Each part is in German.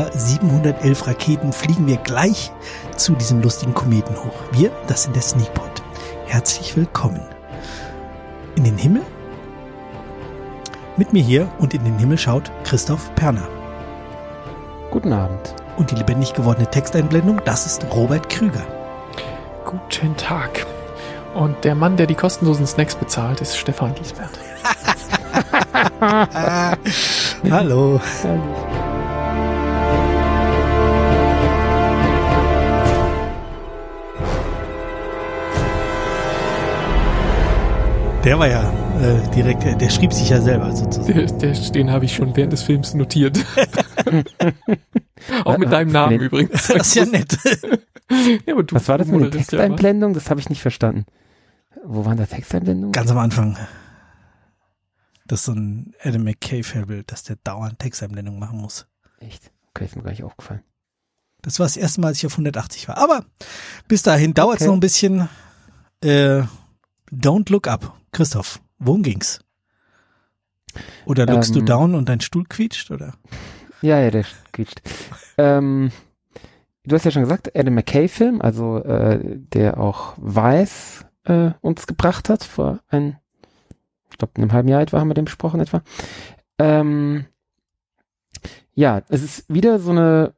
dieser 711 Raketen fliegen wir gleich zu diesem lustigen Kometen hoch. Wir, das sind der Sneakpot. Herzlich willkommen. In den Himmel? Mit mir hier und in den Himmel schaut Christoph Perner. Guten Abend. Und die lebendig gewordene Texteinblendung, das ist Robert Krüger. Guten Tag. Und der Mann, der die kostenlosen Snacks bezahlt, ist Stefan Giesbert. Hallo. Der war ja äh, direkt, der schrieb sich ja selber sozusagen. Der, der, den habe ich schon während des Films notiert. Auch mit deinem Namen nee. übrigens. Das ist ja nett. ja, Was war das mit der Texteinblendung? Das habe ich nicht verstanden. Wo waren da Texteinblendungen? Ganz am Anfang. Das ist so ein Adam McKay-Fable, dass der dauernd Texteinblendungen machen muss. Echt? Okay, ist mir gar nicht aufgefallen. Das war das erste Mal, als ich auf 180 war. Aber bis dahin dauert es okay. noch ein bisschen. Äh, don't look up. Christoph, worum ging's? Oder lookst ähm, du down und dein Stuhl quietscht, oder? Ja, ja, der quietscht. ähm, du hast ja schon gesagt, Adam McKay-Film, also äh, der auch Weiß äh, uns gebracht hat, vor ein, ich glaube, einem halben Jahr etwa haben wir den besprochen etwa. Ähm, ja, es ist wieder so eine,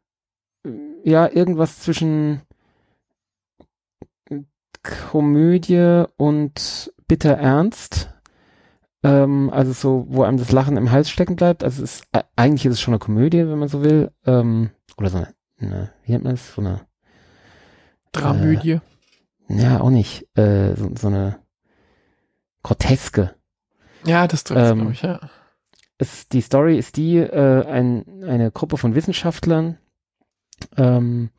ja, irgendwas zwischen Komödie und bitter ernst. Ähm, also so, wo einem das Lachen im Hals stecken bleibt. Also es ist, äh, eigentlich ist es schon eine Komödie, wenn man so will. Ähm, oder so eine, eine, wie nennt man das? So eine Dramödie. Äh, ja, auch nicht. Äh, so, so eine Groteske. Ja, das trifft ähm, glaube ich, ja. Es, die Story ist die, äh, ein, eine Gruppe von Wissenschaftlern ähm,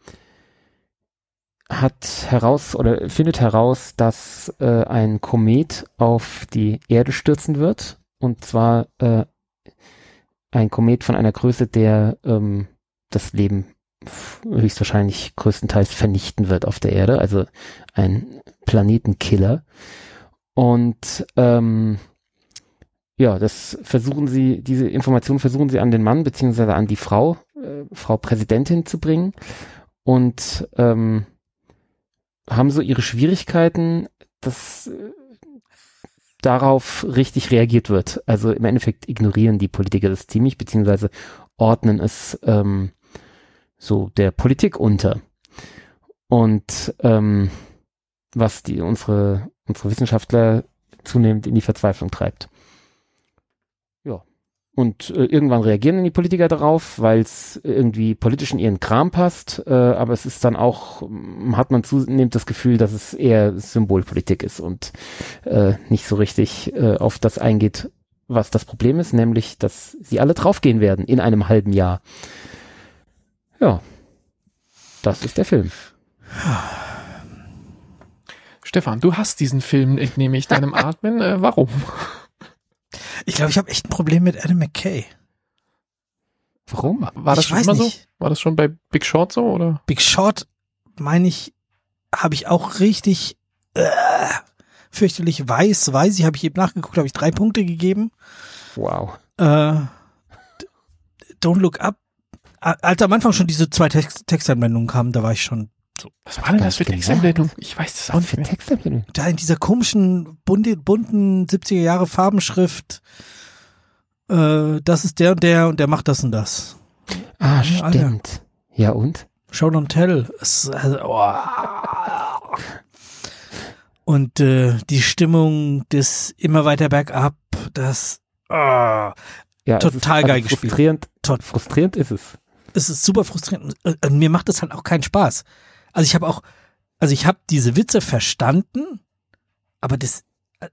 hat heraus oder findet heraus, dass äh, ein Komet auf die Erde stürzen wird. Und zwar äh, ein Komet von einer Größe, der ähm, das Leben höchstwahrscheinlich größtenteils vernichten wird auf der Erde. Also ein Planetenkiller. Und ähm, ja, das versuchen sie, diese Informationen versuchen sie an den Mann beziehungsweise an die Frau, äh, Frau Präsidentin zu bringen. Und ähm, haben so ihre Schwierigkeiten, dass äh, darauf richtig reagiert wird. Also im Endeffekt ignorieren die Politiker das ziemlich, beziehungsweise ordnen es ähm, so der Politik unter. Und ähm, was die unsere unsere Wissenschaftler zunehmend in die Verzweiflung treibt. Und äh, irgendwann reagieren die Politiker darauf, weil es irgendwie politisch in ihren Kram passt. Äh, aber es ist dann auch, mm, hat man zunehmend das Gefühl, dass es eher Symbolpolitik ist und äh, nicht so richtig äh, auf das eingeht, was das Problem ist, nämlich, dass sie alle draufgehen werden in einem halben Jahr. Ja, das ist der Film. Stefan, du hast diesen Film, entnehme ich deinem Atmen. Äh, warum? Ich glaube, ich habe echt ein Problem mit Adam McKay. Warum? War das ich schon immer nicht. so? War das schon bei Big Short so oder? Big Short, meine ich, habe ich auch richtig äh, fürchterlich weiß, weiß ich, habe ich eben nachgeguckt, habe ich drei Punkte gegeben. Wow. Äh, Don't Look Up. Als am Anfang schon diese zwei Text Textanwendungen kamen, da war ich schon so. Was war denn das für Textanblendung? Ich weiß das auch nicht mehr. Textanblendung. Da in dieser komischen, bunte, bunten 70er Jahre Farbenschrift, äh, das ist der und der und der macht das und das. Ah, ja, stimmt. Alter. Ja und? Show don't tell. Es, also, oh. Und äh, die Stimmung des immer weiter bergab, das oh, ja, total geil gespielt. Frustrierend, Tot frustrierend ist es. Es ist super frustrierend. Und mir macht das halt auch keinen Spaß. Also ich habe auch, also ich habe diese Witze verstanden, aber das, äh,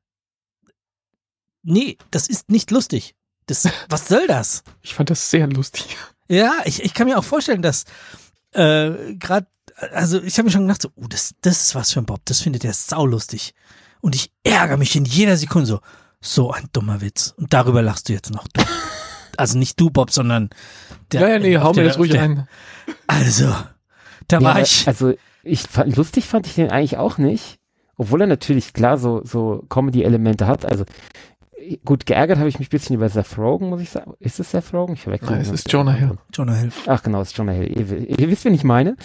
nee, das ist nicht lustig. Das, was soll das? Ich fand das sehr lustig. Ja, ich, ich kann mir auch vorstellen, dass äh, gerade, also ich habe mir schon gedacht, so, oh, das, das ist was für ein Bob, das findet er saulustig. Und ich ärgere mich in jeder Sekunde so, so ein dummer Witz. Und darüber lachst du jetzt noch. Du. Also nicht du, Bob, sondern der. Ja, ja, nee, hau mir jetzt ruhig der, ein. Also, da ja, war ich. Also ich fand, lustig fand ich den eigentlich auch nicht, obwohl er natürlich klar so so Comedy-Elemente hat. Also gut, geärgert habe ich mich ein bisschen über Seth Rogen, muss ich sagen. Ist es Seth Rogen? Ich verwechsel Nein, es ist Jonah Hill. Jonah Hill. Ach genau, es ist Jonah Hill. Ihr, ihr wisst, wen ich meine.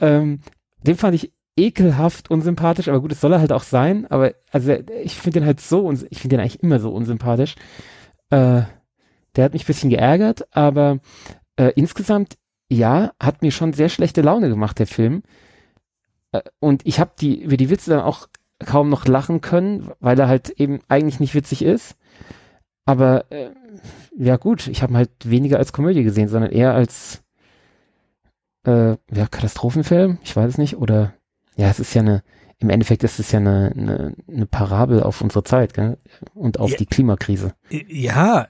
Ähm, den fand ich ekelhaft unsympathisch, aber gut, es soll er halt auch sein, aber also ich finde den halt so, ich finde den eigentlich immer so unsympathisch. Äh, der hat mich ein bisschen geärgert, aber äh, insgesamt, ja, hat mir schon sehr schlechte Laune gemacht, der Film. Äh, und ich habe die, über die Witze dann auch kaum noch lachen können, weil er halt eben eigentlich nicht witzig ist. Aber äh, ja gut, ich habe ihn halt weniger als Komödie gesehen, sondern eher als äh, ja, Katastrophenfilm, ich weiß es nicht, oder ja, es ist ja eine, im Endeffekt ist es ja eine, eine, eine Parabel auf unsere Zeit, gell? Und auf Ja. die Klimakrise. Ja,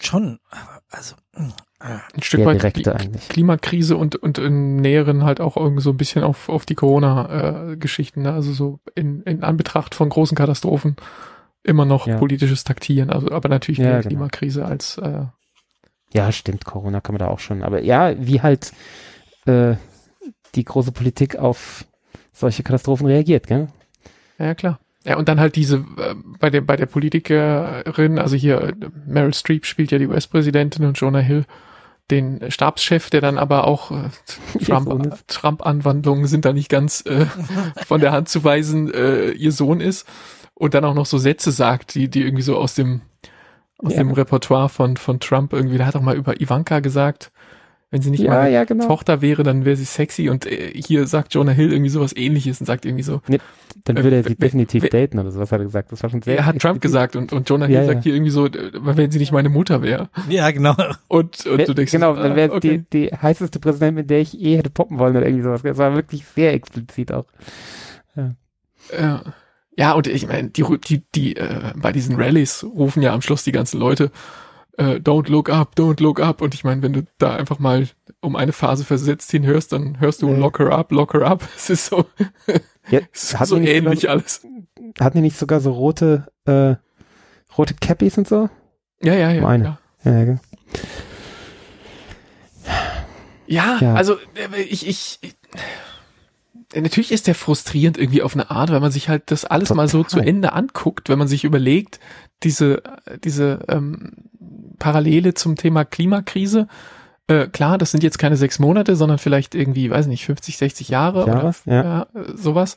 schon. Aber also, ah. Ein Stück weit direkte Kli- eigentlich. Klimakrise und, und im Näheren halt auch irgendwie so ein bisschen auf, auf die Corona-Geschichten, ne? also so in, in Anbetracht von großen Katastrophen immer noch Ja. politisches Taktieren, also aber natürlich Ja, mehr genau. Klimakrise als äh, Ja, stimmt, Corona kann man da auch schon. Aber ja, wie halt äh, die große Politik auf solche Katastrophen reagiert, gell? Ja, klar. Ja, und dann halt diese, äh, bei der, bei der Politikerin, also hier, äh, Meryl Streep spielt ja die US-Präsidentin und Jonah Hill den Stabschef, der dann aber auch äh, Ihr Sohn Trump. Trump-Anwandlungen sind da nicht ganz äh, von der Hand zu weisen, äh, ihr Sohn ist und dann auch noch so Sätze sagt, die, die irgendwie so aus dem, aus Ja. dem Repertoire von, von Trump irgendwie, der hat auch mal über Ivanka gesagt, wenn sie nicht Ja, meine ja, genau. Tochter wäre, dann wäre sie sexy und äh, hier sagt Jonah Hill irgendwie sowas ähnliches und sagt irgendwie so, Dann äh, würde er sie definitiv wer- daten oder sowas hat er gesagt. Das war schon sehr. er hat Trump gesagt und, und Jonah Hill Ja, sagt ja. hier irgendwie so, äh, wenn sie nicht meine Mutter wäre. ja, genau. Und, und Wer- du denkst, genau, ah, dann wäre okay. die, die heißeste Präsidentin, mit der ich eh hätte poppen wollen oder irgendwie sowas. Das war wirklich sehr explizit auch. Ja. ja, und ich meine, die, die, die äh, bei diesen Rallyes rufen ja am Schluss die ganzen Leute, äh, don't look up, don't look up. Und ich meine, wenn du da einfach mal um eine Phase versetzt hinhörst, dann hörst du Ja. lock her up, lock her up. Es ist so, Ja, es ist so ähnlich sogar, alles. hatten die nicht sogar so rote, äh, rote Cappies und so? Ja, ja, ja. Meine. Ja, Ja, ja, ja, Ja. also äh, ich, ich, ich Natürlich ist der frustrierend irgendwie auf eine Art, weil man sich halt das alles mal so zu Total. Ende anguckt, wenn man sich überlegt, diese, diese ähm, Parallele zum Thema Klimakrise. Äh, klar, das sind jetzt keine sechs Monate, sondern vielleicht irgendwie, weiß nicht, 50, 60 Jahre, Jahre, oder ja. äh, sowas.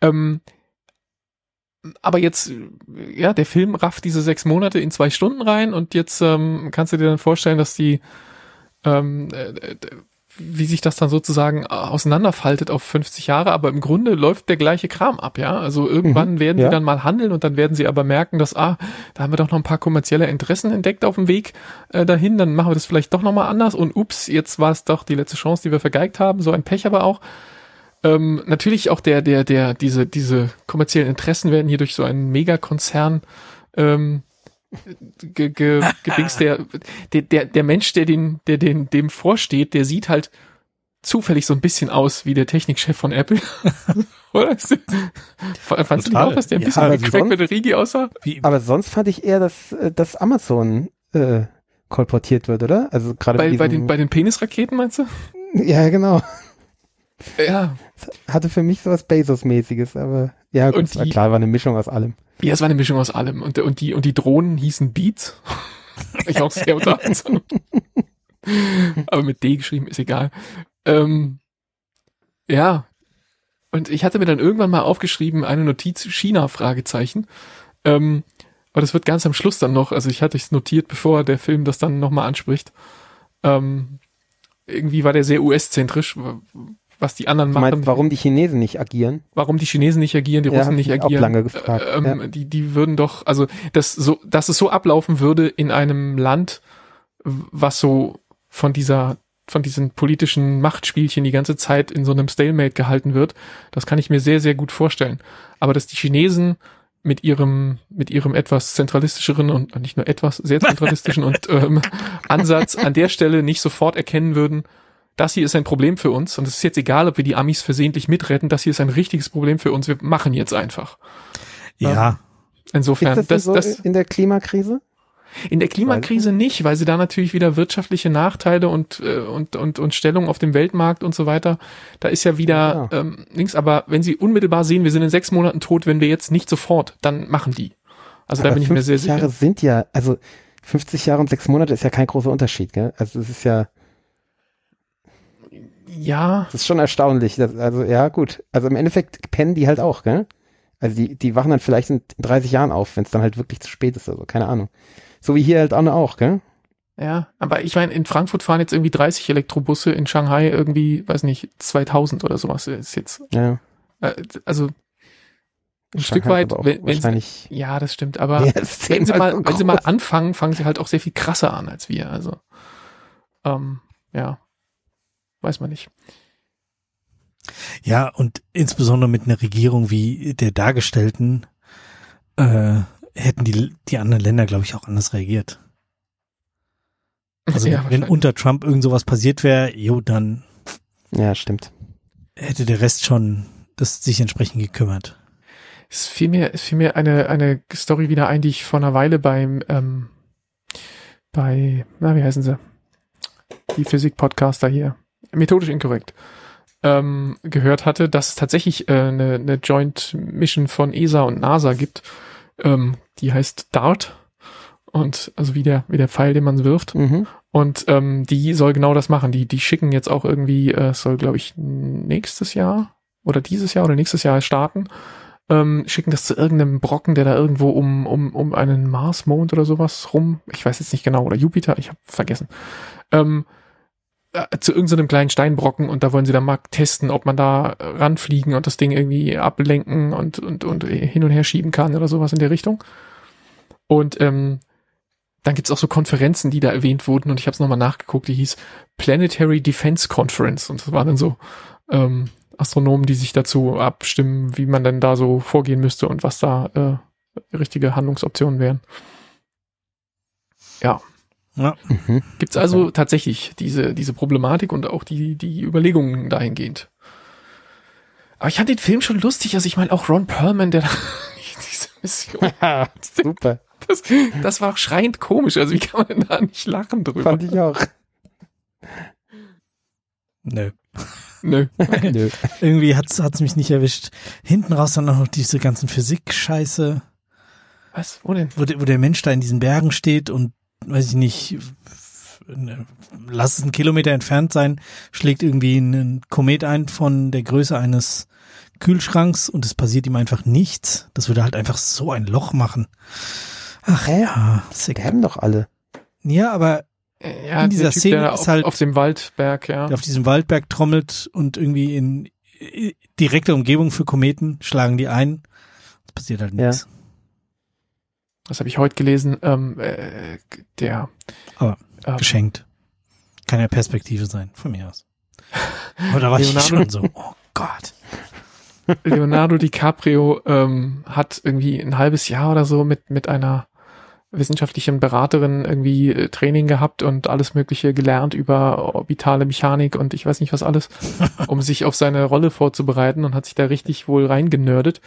Ähm, aber jetzt, ja, der Film rafft diese sechs Monate in zwei Stunden rein und jetzt ähm, kannst du dir dann vorstellen, dass die ähm, äh, äh, wie sich das dann sozusagen auseinanderfaltet auf 50 Jahre, aber im Grunde läuft der gleiche Kram ab, ja. Also irgendwann Mhm, werden ja. sie dann mal handeln und dann werden sie aber merken, dass, ah, da haben wir doch noch ein paar kommerzielle Interessen entdeckt auf dem Weg äh, dahin, dann machen wir das vielleicht doch nochmal anders und ups, jetzt war es doch die letzte Chance, die wir vergeigt haben, so ein Pech aber auch. Ähm, natürlich auch der, der, der, diese, diese kommerziellen Interessen werden hier durch so einen Megakonzern ähm, ge, ge, gedings, der, der, der, der Mensch, der den, der den, dem vorsteht, der sieht halt zufällig so ein bisschen aus wie der Technikchef von Apple. Oder? Fandst du nicht auch, dass der ein Ja, bisschen Craig sonst- Rigi aussah? Wie, Aber sonst fand ich eher, dass, äh, dass Amazon äh, kolportiert wird, oder? Also gerade Bei, bei, den, bei den Penisraketen, meinst du? Ja, genau. Ja. Hatte für mich sowas Bezos-mäßiges, aber ja, gut, Und es war die- klar, war eine Mischung aus allem. Ja, es war eine Mischung aus allem. Und, und, die, und die Drohnen hießen Beats. ich auch sehr unterhaltsam. Aber mit D geschrieben, ist egal. Ähm, ja. Und ich hatte mir dann irgendwann mal aufgeschrieben, eine Notiz China, Fragezeichen. Ähm, aber das wird ganz am Schluss dann noch, also ich hatte es notiert, bevor der Film das dann nochmal anspricht. Ähm, irgendwie war der sehr US-zentrisch, was die anderen machen. meinst, warum die Chinesen nicht agieren? warum die Chinesen nicht agieren, die Ja, Russen nicht ich mich auch agieren. lange gefragt, Äh, ähm, ja. Die, die würden doch, also das so, dass es so ablaufen würde in einem Land, was so von dieser, von diesen politischen Machtspielchen die ganze Zeit in so einem Stalemate gehalten wird, das kann ich mir sehr, sehr gut vorstellen. Aber dass die Chinesen mit ihrem, mit ihrem etwas zentralistischeren und nicht nur etwas, sehr zentralistischen und ähm, Ansatz an der Stelle nicht sofort erkennen würden, das hier ist ein Problem für uns und es ist jetzt egal, ob wir die Amis versehentlich mitretten, das hier ist ein richtiges Problem für uns, wir machen jetzt einfach. ja, Insofern, Ist das, das, so das in der Klimakrise? in der Klimakrise nicht, weil sie da natürlich wieder wirtschaftliche Nachteile und, äh, und, und, und Stellung auf dem Weltmarkt und so weiter, da ist ja wieder ähm, links, aber wenn sie unmittelbar sehen, wir sind in sechs Monaten tot, wenn wir jetzt nicht sofort, dann machen die. Also da Aber bin ich mir sehr 50 Jahre sicher. sind ja, also 50 Jahre und sechs Monate ist ja kein großer Unterschied, gell? Also es ist ja, Ja, das ist schon erstaunlich. Das, also ja, gut. Also im Endeffekt pennen die halt auch, gell? Also die, die wachen dann vielleicht in 30 Jahren auf, wenn es dann halt wirklich zu spät ist oder so, keine Ahnung. So wie hier halt auch, auch gell? ja. Aber ich meine, in Frankfurt fahren jetzt irgendwie 30 Elektrobusse, in Shanghai irgendwie, weiß nicht, 2000 oder sowas ist jetzt. Ja. Äh, also ein Shanghai Stück weit, wenn, wenn sie, ja, das stimmt. Aber mehr als wenn sie mal, so wenn sie mal anfangen, fangen sie halt auch sehr viel krasser an als wir. Also ähm, ja, weiß man nicht. Ja, und insbesondere mit einer Regierung wie der dargestellten äh, hätten die, die anderen Länder, glaube ich, auch anders reagiert. Also ja, wenn unter Trump irgend sowas passiert wäre, jo, dann Ja, stimmt. hätte der Rest schon das sich entsprechend gekümmert. Es fiel mir, es fiel mir eine, eine Story wieder ein, die ich vor einer Weile beim, ähm, bei, na, wie heißen sie? Die Physik-Podcaster hier. Methodisch inkorrekt. Ähm, gehört hatte, dass es tatsächlich äh, eine, eine Joint Mission von ESA und NASA gibt. Ähm, die heißt DART. Und, also wie der, wie der Pfeil, den man wirft. Mhm. Und ähm, die soll genau das machen. Die, die schicken jetzt auch irgendwie, äh, es soll, glaube ich, nächstes Jahr oder dieses Jahr oder nächstes Jahr starten. Ähm, schicken das zu irgendeinem Brocken, der da irgendwo um, um, um einen Mars, Mond oder sowas rum, ich weiß jetzt nicht genau, oder Jupiter, ich habe vergessen. Ähm, äh, zu irgendeinem kleinen Steinbrocken und da wollen sie dann mal testen, ob man da äh, ranfliegen und das Ding irgendwie ablenken und, und, und hin und her schieben kann oder sowas in der Richtung. Und ähm, dann gibt's auch so Konferenzen, die da erwähnt wurden und ich habe es nochmal nachgeguckt, die hieß Planetary Defense Conference und das waren dann so ähm, Astronomen, die sich dazu abstimmen, wie man denn da so vorgehen müsste und was da äh, richtige Handlungsoptionen wären. Ja, Ja, Mhm. gibt's also tatsächlich diese, diese Problematik und auch die, die Überlegungen dahingehend. Aber ich fand den Film schon lustig, also ich meine auch Ron Perlman, der da diese Mission, Super. das, das war schreiend komisch, also wie kann man denn da nicht lachen drüber? Fand ich auch. nö. Nö. Nö. Irgendwie hat's hat's mich nicht erwischt. Hinten raus dann noch diese ganzen Physik-Scheiße, Was? Wo denn? wo, wo der Mensch da in diesen Bergen steht und, weiß ich nicht, ne, lass es einen Kilometer entfernt sein, schlägt irgendwie ein Komet ein von der Größe eines Kühlschranks und es passiert ihm einfach nichts. Das würde halt einfach so ein Loch machen. Ach Hä? ja, sick. Sterben doch alle. Ja, aber Äh, Ja, In dieser typ, Szene der ist auf, halt- auf dem Waldberg, ja. der auf diesem Waldberg trommelt und irgendwie in äh, direkter Umgebung für Kometen schlagen die ein. Es passiert halt Ja. Das habe ich heute gelesen. Ähm, äh, der Aber ähm, Geschenkt. Kann ja Perspektive sein, von mir aus. Da war ich Leonardo- schon so, oh Gott. Leonardo DiCaprio ähm, hat irgendwie ein halbes Jahr oder so mit, mit einer wissenschaftlichen Beraterin irgendwie äh, Training gehabt und alles Mögliche gelernt über orbitale Mechanik und ich weiß nicht was alles, um sich auf seine Rolle vorzubereiten und hat sich da richtig wohl reingenördet.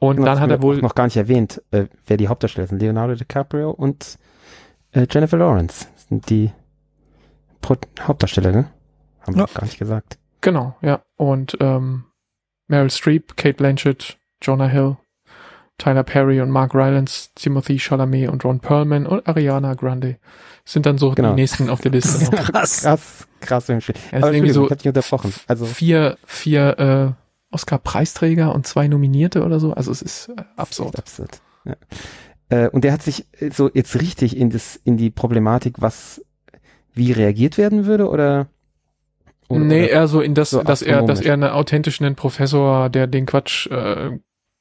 Und dann hat er wohl, noch gar nicht erwähnt, äh, wer die Hauptdarsteller sind. Leonardo DiCaprio und äh, Jennifer Lawrence sind die Pro Hauptdarsteller, ne? Haben wir Ja. noch gar nicht gesagt. genau, ja, und ähm, Meryl Streep, Kate Blanchett, Jonah Hill, Tyler Perry und Mark Rylance, Timothy Chalamet und Ron Perlman und Ariana Grande sind dann so Genau. die nächsten auf der Liste. Krass. Krass, krass das sind irgendwie so ich hab dich unterbrochen. Also, vier, vier äh, Oscar-Preisträger und zwei Nominierte oder so. Also es ist äh, absurd. absurd. Ja. Äh, und der hat sich äh, so jetzt richtig in das, in die Problematik, was, wie reagiert werden würde, oder? oder nee, oder- eher so in das, so dass er, dass er einen authentischen Professor, der den Quatsch äh,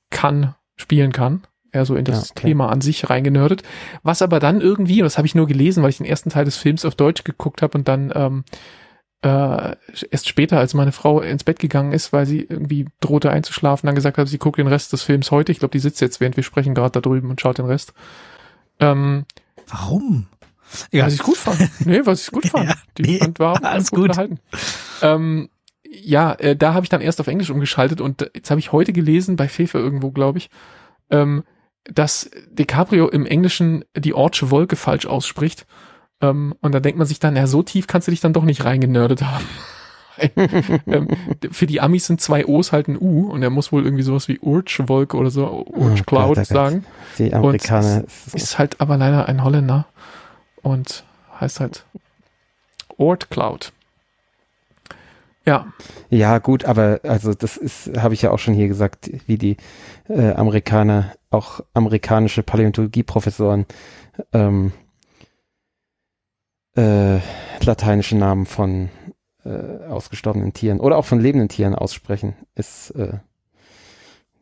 kann, spielen kann. Er so in das Ja, okay. Thema an sich reingenördet. Was aber dann irgendwie, und das habe ich nur gelesen, weil ich den ersten Teil des Films auf Deutsch geguckt habe und dann ähm, äh, erst später, als meine Frau ins Bett gegangen ist, weil sie irgendwie drohte einzuschlafen, dann gesagt hat, sie guckt den Rest des Films heute. Ich glaube, die sitzt jetzt, während wir sprechen, gerade da drüben und schaut den Rest. Ähm, Warum? Ja, was ich gut fand. Nee, was ich gut fand. Ja, Die nee, fand war alles gut gut. unterhalten. Ähm, ja, äh, da habe ich dann erst auf Englisch umgeschaltet und jetzt habe ich heute gelesen, bei Fefe irgendwo, glaube ich, ähm, dass DiCaprio im Englischen die Ortsche Wolke falsch ausspricht. Ähm, und da denkt man sich dann, ja, so tief kannst du dich dann doch nicht reingenördet haben. ähm, für die Amis sind zwei O's halt ein U und er muss wohl irgendwie sowas wie Urch-Wolke oder so, Urch Oh sagen. Die Amerikaner. Und ist halt aber leider ein Holländer und heißt halt Ort Cloud. Ja, Ja, gut, aber also das ist, habe ich ja auch schon hier gesagt, wie die äh, Amerikaner, auch amerikanische Paläontologie-Professoren ähm, äh, lateinische Namen von äh, ausgestorbenen Tieren oder auch von lebenden Tieren aussprechen, ist äh,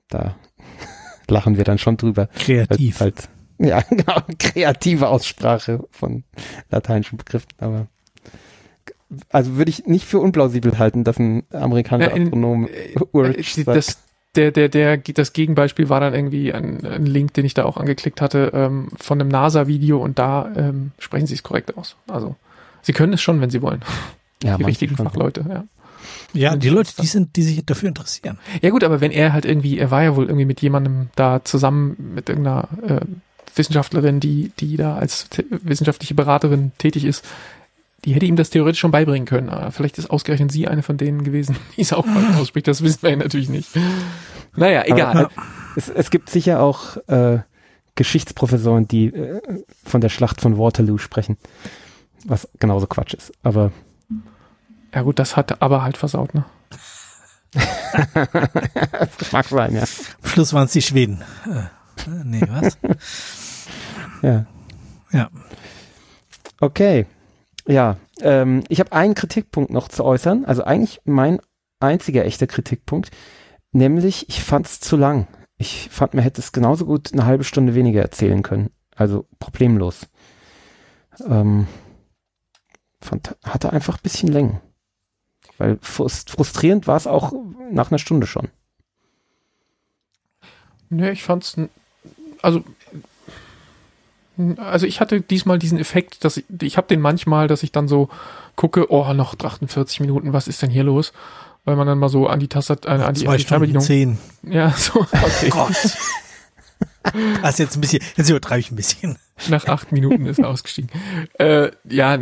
da lachen wir dann schon drüber. Kreativ. Halt, ja, genau, kreative Aussprache von lateinischen Begriffen, aber also würde ich nicht für unplausibel halten, dass ein amerikanischer Ja, in- Astronom äh, Urch sagt. das, der, der, der, das Gegenbeispiel war dann irgendwie ein, ein Link, den ich da auch angeklickt hatte, ähm, von einem NASA-Video und da ähm, sprechen sie es korrekt aus. Also, sie können es schon, wenn sie wollen. ja, die richtigen schon. Fachleute, ja. Ja, die Leute, die sind, die sich dafür interessieren. Ja gut, aber wenn er halt irgendwie, er war ja wohl irgendwie mit jemandem da zusammen mit irgendeiner äh, Wissenschaftlerin, die, die da als wissenschaftliche Beraterin tätig ist, die hätte ihm das theoretisch schon beibringen können. Aber vielleicht ist ausgerechnet sie eine von denen gewesen, die es auch falsch ausspricht. Das wissen wir ja natürlich nicht. Naja, egal. Aber es, es gibt sicher auch äh, Geschichtsprofessoren, die äh, von der Schlacht von Waterloo sprechen, was genauso Quatsch ist. Aber Ja gut, das hat aber halt versaut, ne? mag sein, ja. Am Schluss waren es die Schweden. Äh, äh, nee, was? ja. Ja. Okay. Ja, ähm, ich habe einen Kritikpunkt noch zu äußern. Also eigentlich mein einziger echter Kritikpunkt. Nämlich, ich fand es zu lang. Ich fand, man hätte es genauso gut eine halbe Stunde weniger erzählen können. Also problemlos. Ähm, fand, hatte einfach ein bisschen Längen. Weil frust, frustrierend war es auch nach einer Stunde schon. Ne, ich fand's, n- also, also ich hatte diesmal diesen Effekt, dass ich, ich habe den manchmal, dass ich dann so gucke, oh, noch 48 Minuten, was ist denn hier los? Weil man dann mal so an die Taste, äh, an die, Zwei an die Stunden Fernbedienung. zehn. Ja, so, okay. Gott. Das ist jetzt ein bisschen, jetzt übertreibe ich ein bisschen. Nach acht Minuten ist er ausgestiegen. Äh, ja,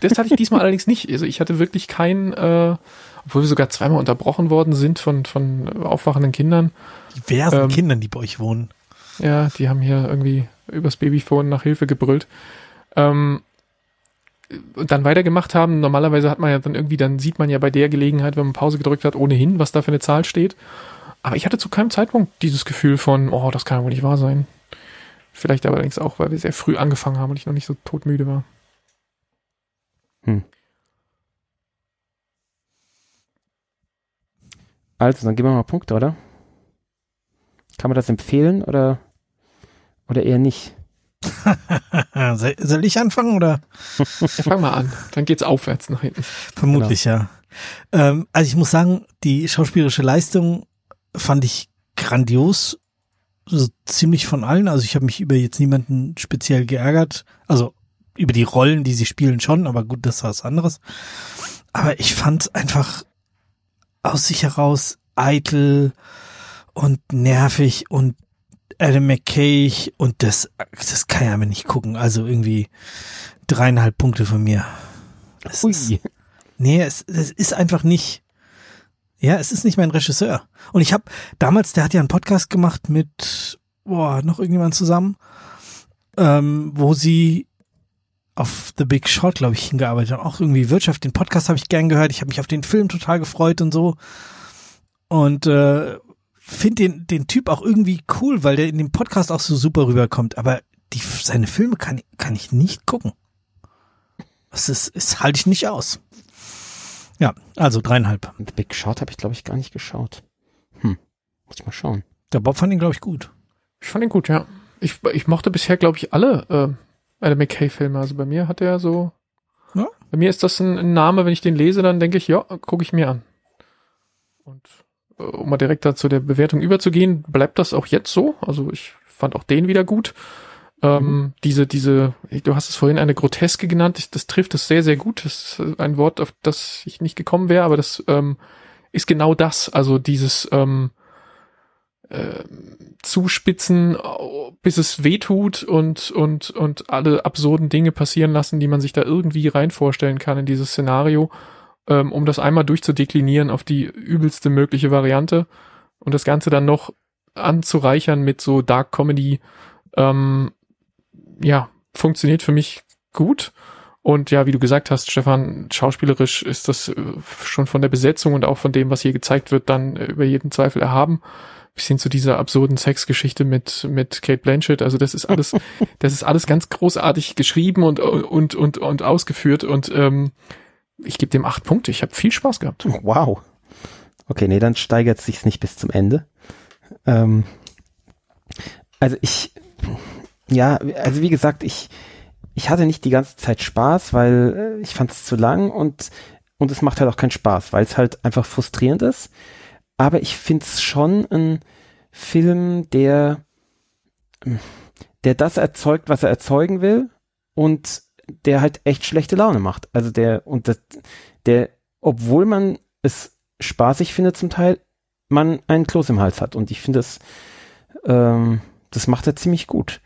das hatte ich diesmal allerdings nicht. Also ich hatte wirklich kein, äh, obwohl wir sogar zweimal unterbrochen worden sind von, von aufwachenden Kindern. Diversen Ähm, Kindern, die bei euch wohnen. Ja, die haben hier irgendwie übers Babyphone nach Hilfe gebrüllt. Ähm, und dann weitergemacht haben. Normalerweise hat man ja dann irgendwie, dann sieht man ja bei der Gelegenheit, wenn man Pause gedrückt hat, ohnehin, was da für eine Zahl steht. Aber ich hatte zu keinem Zeitpunkt dieses Gefühl von, oh, das kann wohl nicht wahr sein. Vielleicht allerdings auch, weil wir sehr früh angefangen haben und ich noch nicht so todmüde war. Also, dann geben wir mal Punkte, oder? Kann man das empfehlen oder, oder eher nicht? soll, ich anfangen oder? Ja, fang mal an. Dann geht's aufwärts nach hinten. Vermutlich, ja. Ähm, also ich muss sagen, die schauspielerische Leistung fand ich grandios, so ziemlich von allen. Also ich habe mich über jetzt niemanden speziell geärgert. Also über die Rollen, die sie spielen schon, aber gut, das war was anderes. Aber ich fand einfach aus sich heraus eitel und nervig und Adam McKay und das, das kann ja aber nicht gucken. Also irgendwie dreieinhalb Punkte von mir. Es ist, Ui. Nee, es, es ist einfach nicht. Ja, es ist nicht mein Regisseur. Und ich habe damals, der hat ja einen Podcast gemacht mit, boah, noch irgendjemand zusammen, ähm, wo sie auf The Big Short, glaube ich, hingearbeitet haben. Auch irgendwie Wirtschaft. Den Podcast habe ich gern gehört. Ich habe mich auf den Film total gefreut und so. Und äh, finde den, den Typ auch irgendwie cool, weil der in dem Podcast auch so super rüberkommt. Aber die, seine Filme kann, kann ich nicht gucken. Das ist, das halte ich nicht aus. Ja, also dreieinhalb. The Big Shot habe ich, glaube ich, gar nicht geschaut. Hm, muss ich mal schauen. Der Bob fand ihn, glaube ich, gut. Ich fand ihn gut, ja. Ich, ich mochte bisher, glaube ich, alle äh, Adam McKay-Filme. Also bei mir hat er so. Ja. Bei mir ist das ein, ein Name, wenn ich den lese, dann denke ich, ja, gucke ich mir an. Und um mal direkt da zu der Bewertung überzugehen, bleibt das auch jetzt so. Also ich fand auch den wieder gut. Ähm, Diese, diese, du hast es vorhin eine Groteske genannt, Ich- das trifft es sehr, sehr gut. Das ist ein Wort, auf das ich nicht gekommen wäre, aber das ähm, ist genau das. Also dieses ähm, äh, zuspitzen, bis es weh tut und, und, und alle absurden Dinge passieren lassen, die man sich da irgendwie rein vorstellen kann in dieses Szenario. Ähm, um das einmal durchzudeklinieren auf die übelste mögliche Variante und das Ganze dann noch anzureichern mit so Dark Comedy, ähm, ja, funktioniert für mich gut. Und ja, wie du gesagt hast, Stefan, schauspielerisch ist das äh, schon von der Besetzung und auch von dem, was hier gezeigt wird, dann äh, über jeden Zweifel erhaben. Bis hin zu dieser absurden Sexgeschichte mit, mit Kate Blanchett. Also das ist alles, das ist alles ganz großartig geschrieben und, und, und, und ausgeführt. Und ähm, ich gebe dem acht Punkte. Ich habe viel Spaß gehabt. Wow. Okay, nee, dann steigert es sich nicht bis zum Ende. Ähm, also ich, ja, also wie gesagt, ich, ich hatte nicht die ganze Zeit Spaß, weil äh, ich fand es zu lang und, und es macht halt auch keinen Spaß, weil es halt einfach frustrierend ist. Aber ich finde es schon ein Film, der, der das erzeugt, was er erzeugen will und der halt echt schlechte Laune macht. Also der, und das, der, obwohl man es spaßig findet zum Teil, man einen Kloß im Hals hat. Und ich finde das, ähm, das macht er ziemlich gut.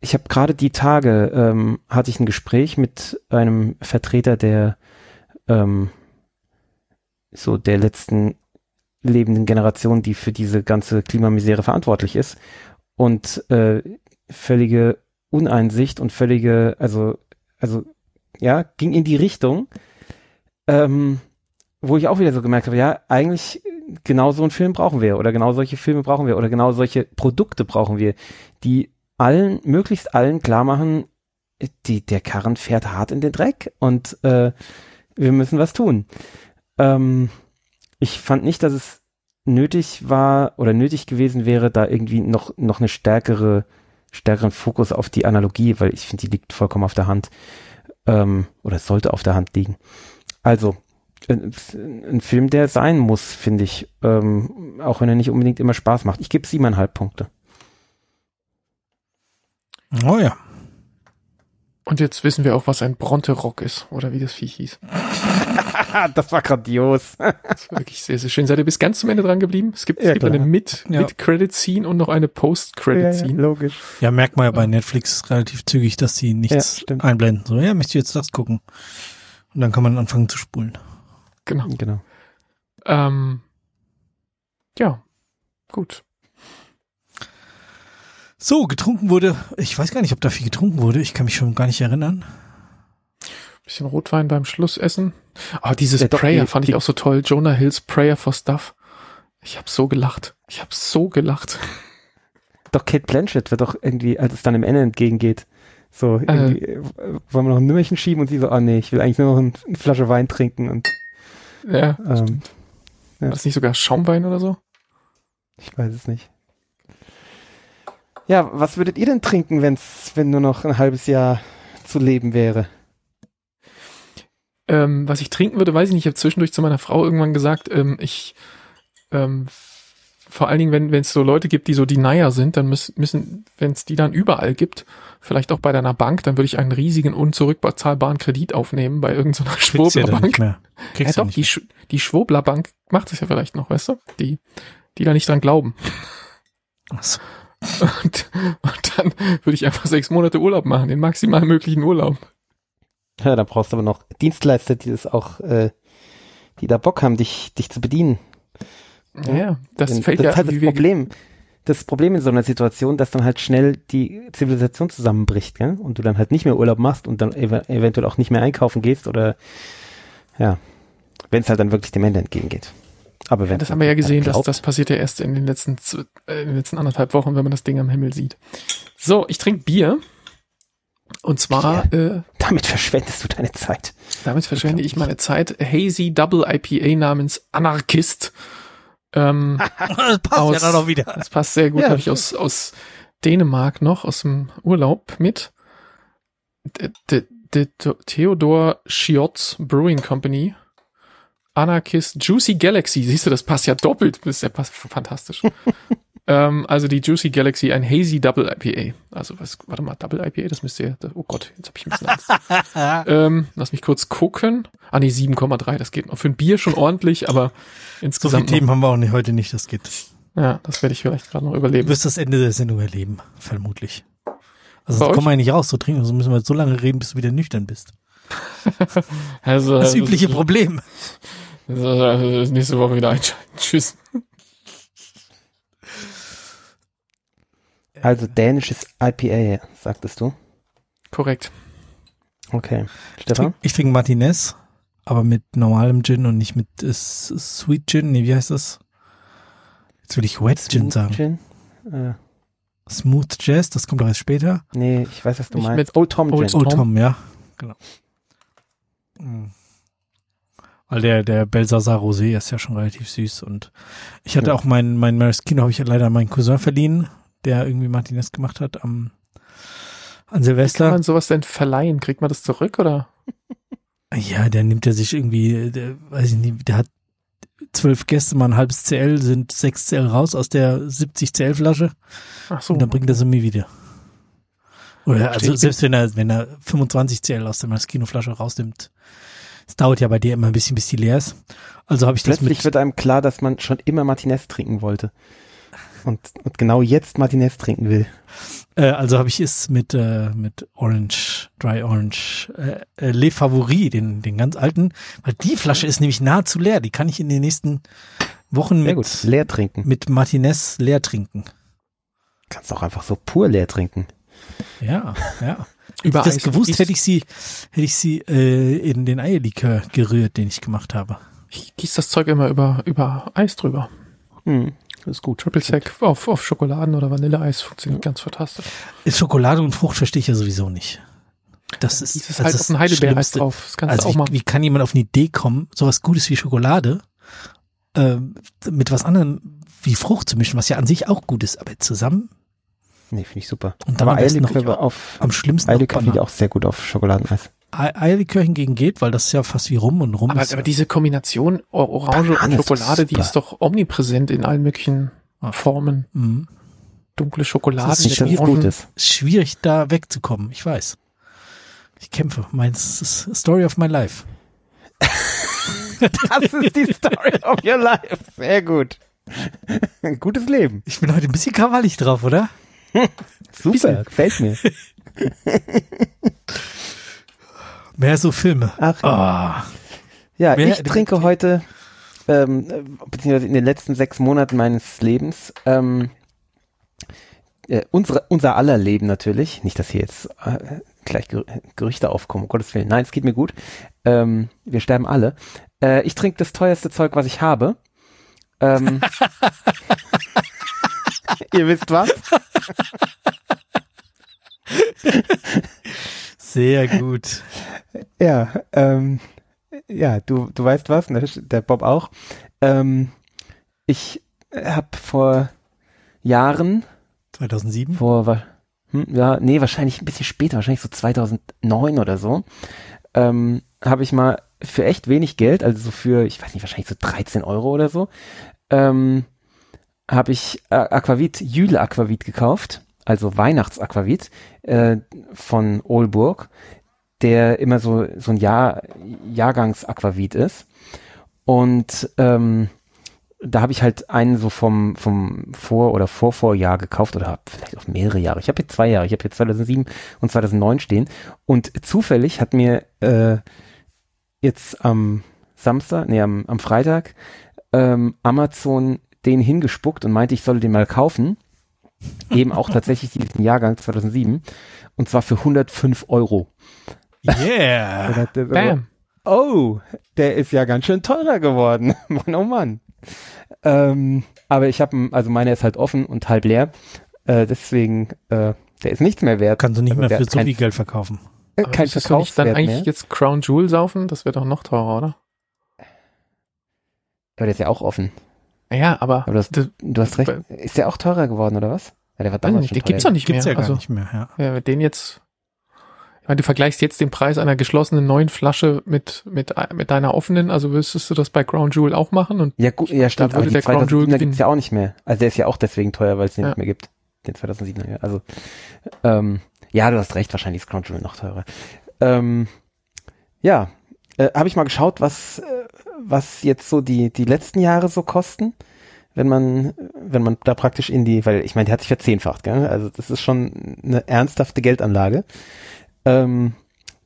Ich habe gerade die Tage, ähm, hatte ich ein Gespräch mit einem Vertreter der, ähm, so der letzten lebenden Generation, die für diese ganze Klimamisere verantwortlich ist. Und äh, völlige Uneinsicht und völlige, also, also, ja, ging in die Richtung, ähm, wo ich auch wieder so gemerkt habe, ja, eigentlich genau so einen Film brauchen wir oder genau solche Filme brauchen wir oder genau solche Produkte brauchen wir, die allen, möglichst allen klar machen, die, der Karren fährt hart in den Dreck und äh, wir müssen was tun. Ähm, ich fand nicht, dass es nötig war oder nötig gewesen wäre, da irgendwie noch, noch eine stärkere, stärkeren Fokus auf die Analogie, weil ich finde, die liegt vollkommen auf der Hand. Ähm, oder sollte auf der Hand liegen. Also, ein, ein Film, der sein muss, finde ich, ähm, auch wenn er nicht unbedingt immer Spaß macht. Ich gebe siebeneinhalb Punkte. Oh ja. Und jetzt wissen wir auch, was ein Bronte-Rock ist, oder wie das Viech hieß. das war grandios. das war wirklich sehr, sehr schön. Seid ihr bis ganz zum Ende dran geblieben? Es gibt, ja, es gibt eine Mid, ja. Mid-Credit-Scene und noch eine Post-Credit-Scene. Ja, logisch. Ja, merkt man ja bei Netflix relativ zügig, dass die nichts einblenden. So, ja, möchte jetzt das gucken. Und dann kann man anfangen zu spulen. Genau. Genau. Ähm, ja, gut. So, getrunken wurde, ich weiß gar nicht, ob da viel getrunken wurde, ich kann mich schon gar nicht erinnern. Bisschen Rotwein beim Schlussessen. Oh, dieses ja, Prayer die, fand ich auch so toll. Jonah Hills Prayer for Stuff. Ich habe so gelacht. Ich habe so gelacht. Doch Kate Blanchett wird doch irgendwie, als es dann im Ende entgegengeht, so äh, irgendwie, äh, wollen wir noch ein Nümmerchen schieben und sie so, ah oh, nee, ich will eigentlich nur noch eine Flasche Wein trinken und ja, ähm, ja. War das nicht sogar Schaumwein oder so? Ich weiß es nicht. Ja, was würdet ihr denn trinken, wenn's, wenn nur noch ein halbes Jahr zu leben wäre? Ähm, was ich trinken würde, weiß ich nicht. Ich habe zwischendurch zu meiner Frau irgendwann gesagt, ähm, ich ähm, vor allen Dingen, wenn es so Leute gibt, die so Denier sind, dann müssen, müssen wenn es die dann überall gibt, vielleicht auch bei deiner Bank, dann würde ich einen riesigen unzurückbezahlbaren Kredit aufnehmen bei irgendeiner Schwurblerbank. Ja, ja doch, die, Sch die Schwurblerbank macht es ja vielleicht noch, weißt du? Die, die da nicht dran glauben. Ach so. Und, und dann würde ich einfach sechs Monate Urlaub machen, den maximal möglichen Urlaub. Ja, da brauchst du aber noch Dienstleister, die das auch, äh, die da Bock haben, dich, dich zu bedienen. Ja, ja das Denn, fällt das ja. Ist halt das Problem. Das Problem in so einer Situation, dass dann halt schnell die Zivilisation zusammenbricht, gell? Und du dann halt nicht mehr Urlaub machst und dann ev eventuell auch nicht mehr einkaufen gehst oder ja, wenn es halt dann wirklich dem Ende entgegengeht. Aber wenn das haben wir ja gesehen, dass das passiert ja erst in den letzten äh, in den letzten anderthalb Wochen, wenn man das Ding am Himmel sieht. So, ich trinke Bier. Und zwar Bier. äh, damit verschwendest du deine Zeit. Damit verschwende ich meine Zeit. Hazy Double IPA namens Anarchist. Ähm, das passt aus, ja dann auch wieder. Das passt sehr gut. Ja, Habe ich aus aus Dänemark noch aus dem Urlaub mit. Der Theodor Schiotz Brewing Company Anarchist Juicy Galaxy. Siehst du, das passt ja doppelt. Das ist ja passt fantastisch. ähm, also die Juicy Galaxy, ein Hazy Double IPA. Also was, warte mal, Double IPA, das müsste ja, oh Gott, jetzt habe ich ein bisschen Angst. ähm, lass mich kurz gucken. Ah nee, 7,3, das geht noch. Für ein Bier schon ordentlich, aber insgesamt. So viele Themen haben wir auch nicht, heute nicht, das geht. Ja, das werde ich vielleicht gerade noch überleben. Du wirst das Ende der Sendung erleben, vermutlich. Also sonst kommen wir ja nicht raus, so trinken, so müssen wir so lange reden, bis du wieder nüchtern bist. Also, Das also, übliche Problem. Also, also, nächste Woche wieder einschalten. Tschüss. Also dänisches IPA, sagtest du? Korrekt. Okay. Ich Stefan? trinke ich trink Martinez, aber mit normalem Gin und nicht mit äh, Sweet Gin. Nee, wie heißt das? Jetzt will ich Wet Gin sagen. Gin? Äh, Smooth Jazz, das kommt doch erst später. nee, ich weiß, was du Nicht meinst. mit Old Tom Old Gin. Old Tom. Ja. Genau. Mhm. Weil der, der Belsasar Rosé ist ja schon relativ süß und ich hatte Ja. auch mein, mein Maraschino habe ich ja leider meinen Cousin verliehen, der irgendwie Martinez gemacht hat am, an Kann Silvester. man sowas denn verleihen? Kriegt man das zurück oder? Ja, der nimmt ja sich irgendwie, der, weiß ich nicht, der hat zwölf Gäste, mal ein halbes CL, sind sechs CL raus aus der 70 CL Flasche Ach so. und dann bringt er sie mir wieder. Oder also Verstehe. selbst wenn er, wenn er 25 CL aus der Maraschino-Flasche rausnimmt, es dauert ja bei dir immer ein bisschen, bis die leer ist. Also habe ich das Plötzlich mit, wird einem klar, dass man schon immer Martinez trinken wollte. Und, und genau jetzt Martinez trinken will. äh, also habe ich es mit, äh, mit Orange, Dry Orange, äh, äh, Le Favori, den, den ganz alten, weil die Flasche ist nämlich nahezu leer. Die kann ich in den nächsten Wochen Sehr mit, gut. Leer trinken. mit Martinez leer trinken. Kannst auch einfach so pur leer trinken. Ja, ja. Über Hätte ich das gewusst, hätte ich sie, hätte ich sie äh, in den Eierlikör gerührt, den ich gemacht habe. Ich gieße das Zeug immer über, über Eis drüber. Hm, das ist gut. Triple Sec auf, auf Schokoladen- oder Vanilleeis funktioniert ganz fantastisch. Ist Schokolade und Frucht verstehe ich ja sowieso nicht. Das ist, das halt ist auf ein Heidelbeereis drauf. Das kannst Also du auch wie, machen. wie kann jemand auf eine Idee kommen, sowas Gutes wie Schokolade ähm, mit was anderem wie Frucht zu mischen, was ja an sich auch gut ist, aber zusammen Nee, finde ich super. Und dann Aber am besten noch auf, am schlimmsten Eierlikör finde ich Banane. auch sehr gut auf Schokoladeneis. Ei- Eierlikör hingegen geht, weil das ist ja fast wie Rum und Rum Aber, ist aber diese Kombination Orange Banane und ist Schokolade, die ist doch omnipräsent in allen möglichen Ah. Formen. mhm. Dunkle Schokolade Das ist gut Orangen. ist. schwierig da wegzukommen, ich weiß. Ich kämpfe, meins ist Story of my life. Das ist die Story of your life. Sehr gut. Ein gutes Leben. Ich bin heute ein bisschen krawallig drauf, oder? Super, gefällt mir. Mehr so Filme. Ach, Ah, ja, wer- ich trinke heute, ähm, äh, beziehungsweise in den letzten sechs Monaten meines Lebens, ähm, äh, unsere, unser aller Leben natürlich, nicht, dass hier jetzt äh, gleich Ger Gerüchte aufkommen, um Gottes Willen, nein, es geht mir gut, ähm, wir sterben alle. Äh, ich trinke das teuerste Zeug, was ich habe. Ähm, ihr wisst was? sehr gut. Ja, ähm, ja, du, du weißt was, ne, der Bob auch. Ähm, ich habe vor Jahren, 2007? vor, hm, ja, nee, wahrscheinlich ein bisschen später, wahrscheinlich so 2009 oder so, ähm, habe ich mal für echt wenig Geld, also so für, ich weiß nicht, wahrscheinlich so 13 Euro oder so, ähm, habe ich Aquavit, Jüle Aquavit gekauft, also Weihnachtsaquavit äh, von Olburg, der immer so so ein Jahr Jahrgangs-Aquavit ist. Und ähm, da habe ich halt einen so vom vom Vor- oder Vorvorjahr gekauft oder hab vielleicht auch mehrere Jahre. Ich habe jetzt zwei Jahre. Ich habe jetzt 2007 und 2009 stehen. Und zufällig hat mir äh, jetzt am Samstag, nee, am, am Freitag ähm, Amazon den hingespuckt und meinte, ich solle den mal kaufen. Eben auch tatsächlich diesen Jahrgang 2007. Und zwar für 105 Euro. Yeah. Bam. Oh, der ist ja ganz schön teurer geworden. Mann, oh Mann. Ähm, aber ich habe, also meine ist halt offen und halb leer. Äh, deswegen, äh, der ist nichts mehr wert. Kannst du nicht Also mehr für so kein, viel Geld verkaufen. äh, Aber kein du nicht dann Verkaufswert eigentlich mehr. jetzt Crown Jewel saufen? Das wäre doch noch teurer, oder? Aber der ist ja auch offen. Ja, aber Aber das, das, du hast recht. Ist der auch teurer geworden, oder was? Ja, der war damals nicht, schon den teuer. gibt's doch nicht Gibt's mehr. ja gar also, nicht mehr, ja. Ja, wenn den jetzt, ich meine, du vergleichst jetzt den Preis einer geschlossenen neuen Flasche mit, mit, mit deiner offenen, also würdest du das bei Crown Jewel auch machen und Ja, gut, ja, stimmt. Da Aber die der Crown Jewel 2007er gibt's ja auch nicht mehr. Also der ist ja auch deswegen teuer, weil es den Ja. nicht mehr gibt. Den 2007er, ja. Also, ähm, ja, du hast recht, wahrscheinlich ist Crown Jewel noch teurer. Ähm, ja, äh, habe ich mal geschaut, was, äh, was jetzt so die, die letzten Jahre so kosten, wenn man, wenn man da praktisch in die, weil ich meine, die hat sich verzehnfacht, gell? Also das ist schon eine ernsthafte Geldanlage. Ähm,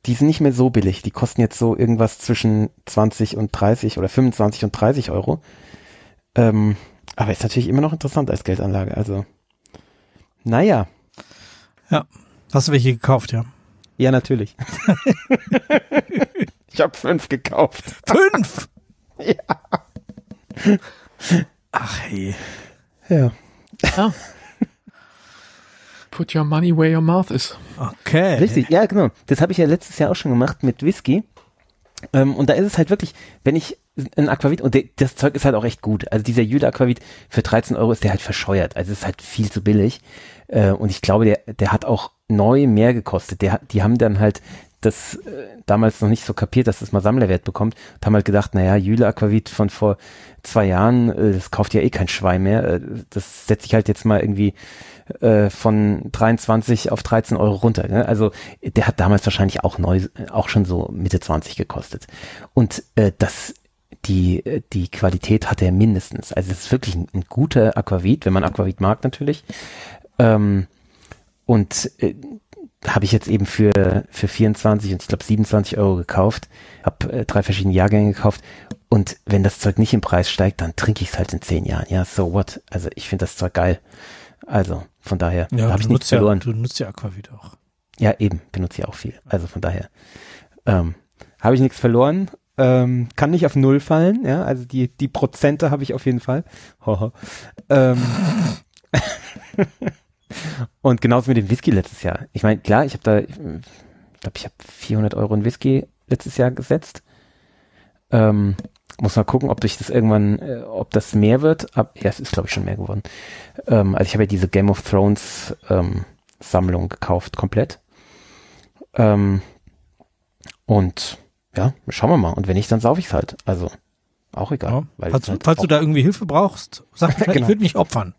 die sind nicht mehr so billig. Die kosten jetzt so irgendwas zwischen 20 und 30 oder 25 und 30 Euro. Ähm, aber ist natürlich immer noch interessant als Geldanlage. Also, naja. Ja. Hast du welche gekauft, ja? Ja, natürlich. ich habe fünf gekauft. Fünf? ja. Ach hey. Ja. Ja. Put your money where your mouth is. Okay. Richtig, ja, genau. Das habe ich ja letztes Jahr auch schon gemacht mit Whisky. Ähm, und da ist es halt wirklich, wenn ich ein Aquavit, und de, das Zeug ist halt auch echt gut. Also dieser Jüde Aquavit für 13 Euro ist der halt verscheuert. Also es ist halt viel zu billig. Äh, und ich glaube, der, der hat auch neu mehr gekostet. Der, die haben dann halt das äh, damals noch nicht so kapiert, dass das mal Sammlerwert bekommt. Und haben halt gedacht, naja, Jüle Aquavit von vor zwei Jahren, äh, das kauft ja eh kein Schwein mehr. Äh, das setze ich halt jetzt mal irgendwie äh, von 23 auf 13 Euro runter. Ne? Also der hat damals wahrscheinlich auch neu, auch schon so Mitte 20 gekostet. Und äh, das die, äh, die Qualität hat er mindestens. Also es ist wirklich ein, ein guter Aquavit, wenn man Aquavit mag natürlich. Ähm, und äh, habe ich jetzt eben für, für 24 und ich glaube 27 Euro gekauft, habe äh, drei verschiedene Jahrgänge gekauft und wenn das Zeug nicht im Preis steigt, dann trinke ich es halt in zehn Jahren. Ja, so what? Also ich finde das Zeug geil. Also von daher Ja, habe du ich nichts ja, verloren. du nutzt ja Aquavit auch. Ja, eben, benutze ich auch viel. Also von daher ähm, habe ich nichts verloren. Ähm, kann nicht auf Null fallen, ja, also die, die Prozente habe ich auf jeden Fall. Ähm, und genauso mit dem Whisky letztes Jahr. Ich meine, klar, ich habe da, ich glaube, ich habe 400 Euro in Whisky letztes Jahr gesetzt. Ähm, muss mal gucken, ob durch das irgendwann, äh, ob das mehr wird. Ab, ja, es ist glaube ich schon mehr geworden. Ähm, also ich habe ja diese Game of Thrones ähm, Sammlung gekauft, komplett. Ähm, und ja, schauen wir mal. Und wenn nicht, dann sauf ich's halt. Also auch egal. Ja. Falls, es du, halt falls du da irgendwie Hilfe brauchst, sag Bescheid, Genau. ich würde mich opfern.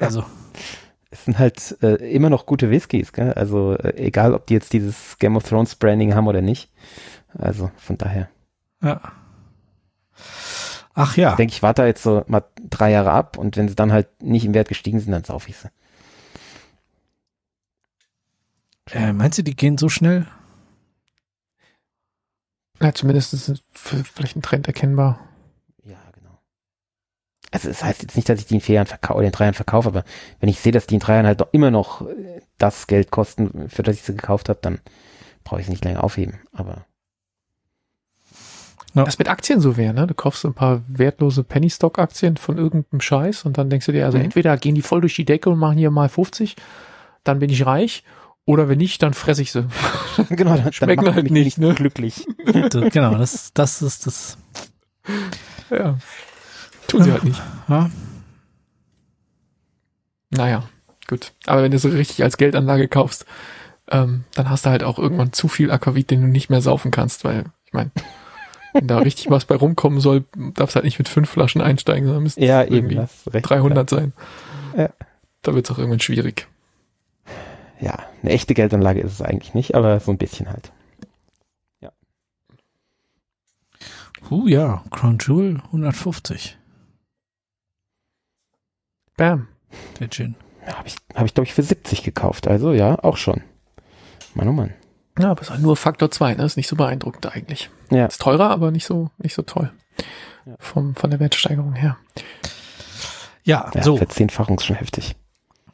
Also, es sind halt äh, immer noch gute Whiskys, gell? Also äh, egal, ob die jetzt dieses Game of Thrones Branding haben oder nicht. Also von daher ja. Ach ja. denke ich, warte da jetzt so mal drei Jahre ab und wenn sie dann halt nicht im Wert gestiegen sind, dann sauf ich sie. Äh, meinst du, die gehen so schnell? Ja, zumindest ist vielleicht ein Trend erkennbar. Ja. Also es heißt jetzt nicht, dass ich die in vier Jahren verkaufe oder in drei Jahren verkaufe, aber wenn ich sehe, dass die in drei Jahren halt doch immer noch äh, das Geld kosten, für das ich sie gekauft habe, dann brauche ich sie nicht länger aufheben. Aber Das mit Aktien so wäre, ne? Du kaufst ein paar wertlose Penny-Stock-Aktien von irgendeinem Scheiß und dann denkst du dir, also Mhm. entweder gehen die voll durch die Decke und machen hier mal 50, dann bin ich reich, oder wenn nicht, dann fresse ich sie. genau, dann, Schmecken dann halt mich nicht, ne? glücklich. Das- genau, das, das ist das. Ja. Tun sie halt nicht. Ja. Naja, gut. Aber wenn du so richtig als Geldanlage kaufst, ähm, dann hast du halt auch irgendwann zu viel Aquavit, den du nicht mehr saufen kannst, weil, ich meine, wenn da richtig was bei rumkommen soll, darfst halt nicht mit fünf Flaschen einsteigen, sondern müssen Ja, eben, irgendwie das ist recht. 300 sein. Ja. Da wird's auch irgendwann schwierig. Ja, eine echte Geldanlage ist es eigentlich nicht, aber so ein bisschen halt. Uh, ja, Crown Jewel 150. Bam. Der Gin. Ja, Habe ich, hab ich glaube ich, für 70 gekauft. Also ja, auch schon. Mann, oh Mann. Ja, aber es ist nur Faktor 2, ne? Ist nicht so beeindruckend eigentlich. Ja. Ist teurer, aber nicht so, nicht so toll. Ja. Vom, von der Wertsteigerung her. Ja, Ja, so. Verzehnfachung ist schon heftig.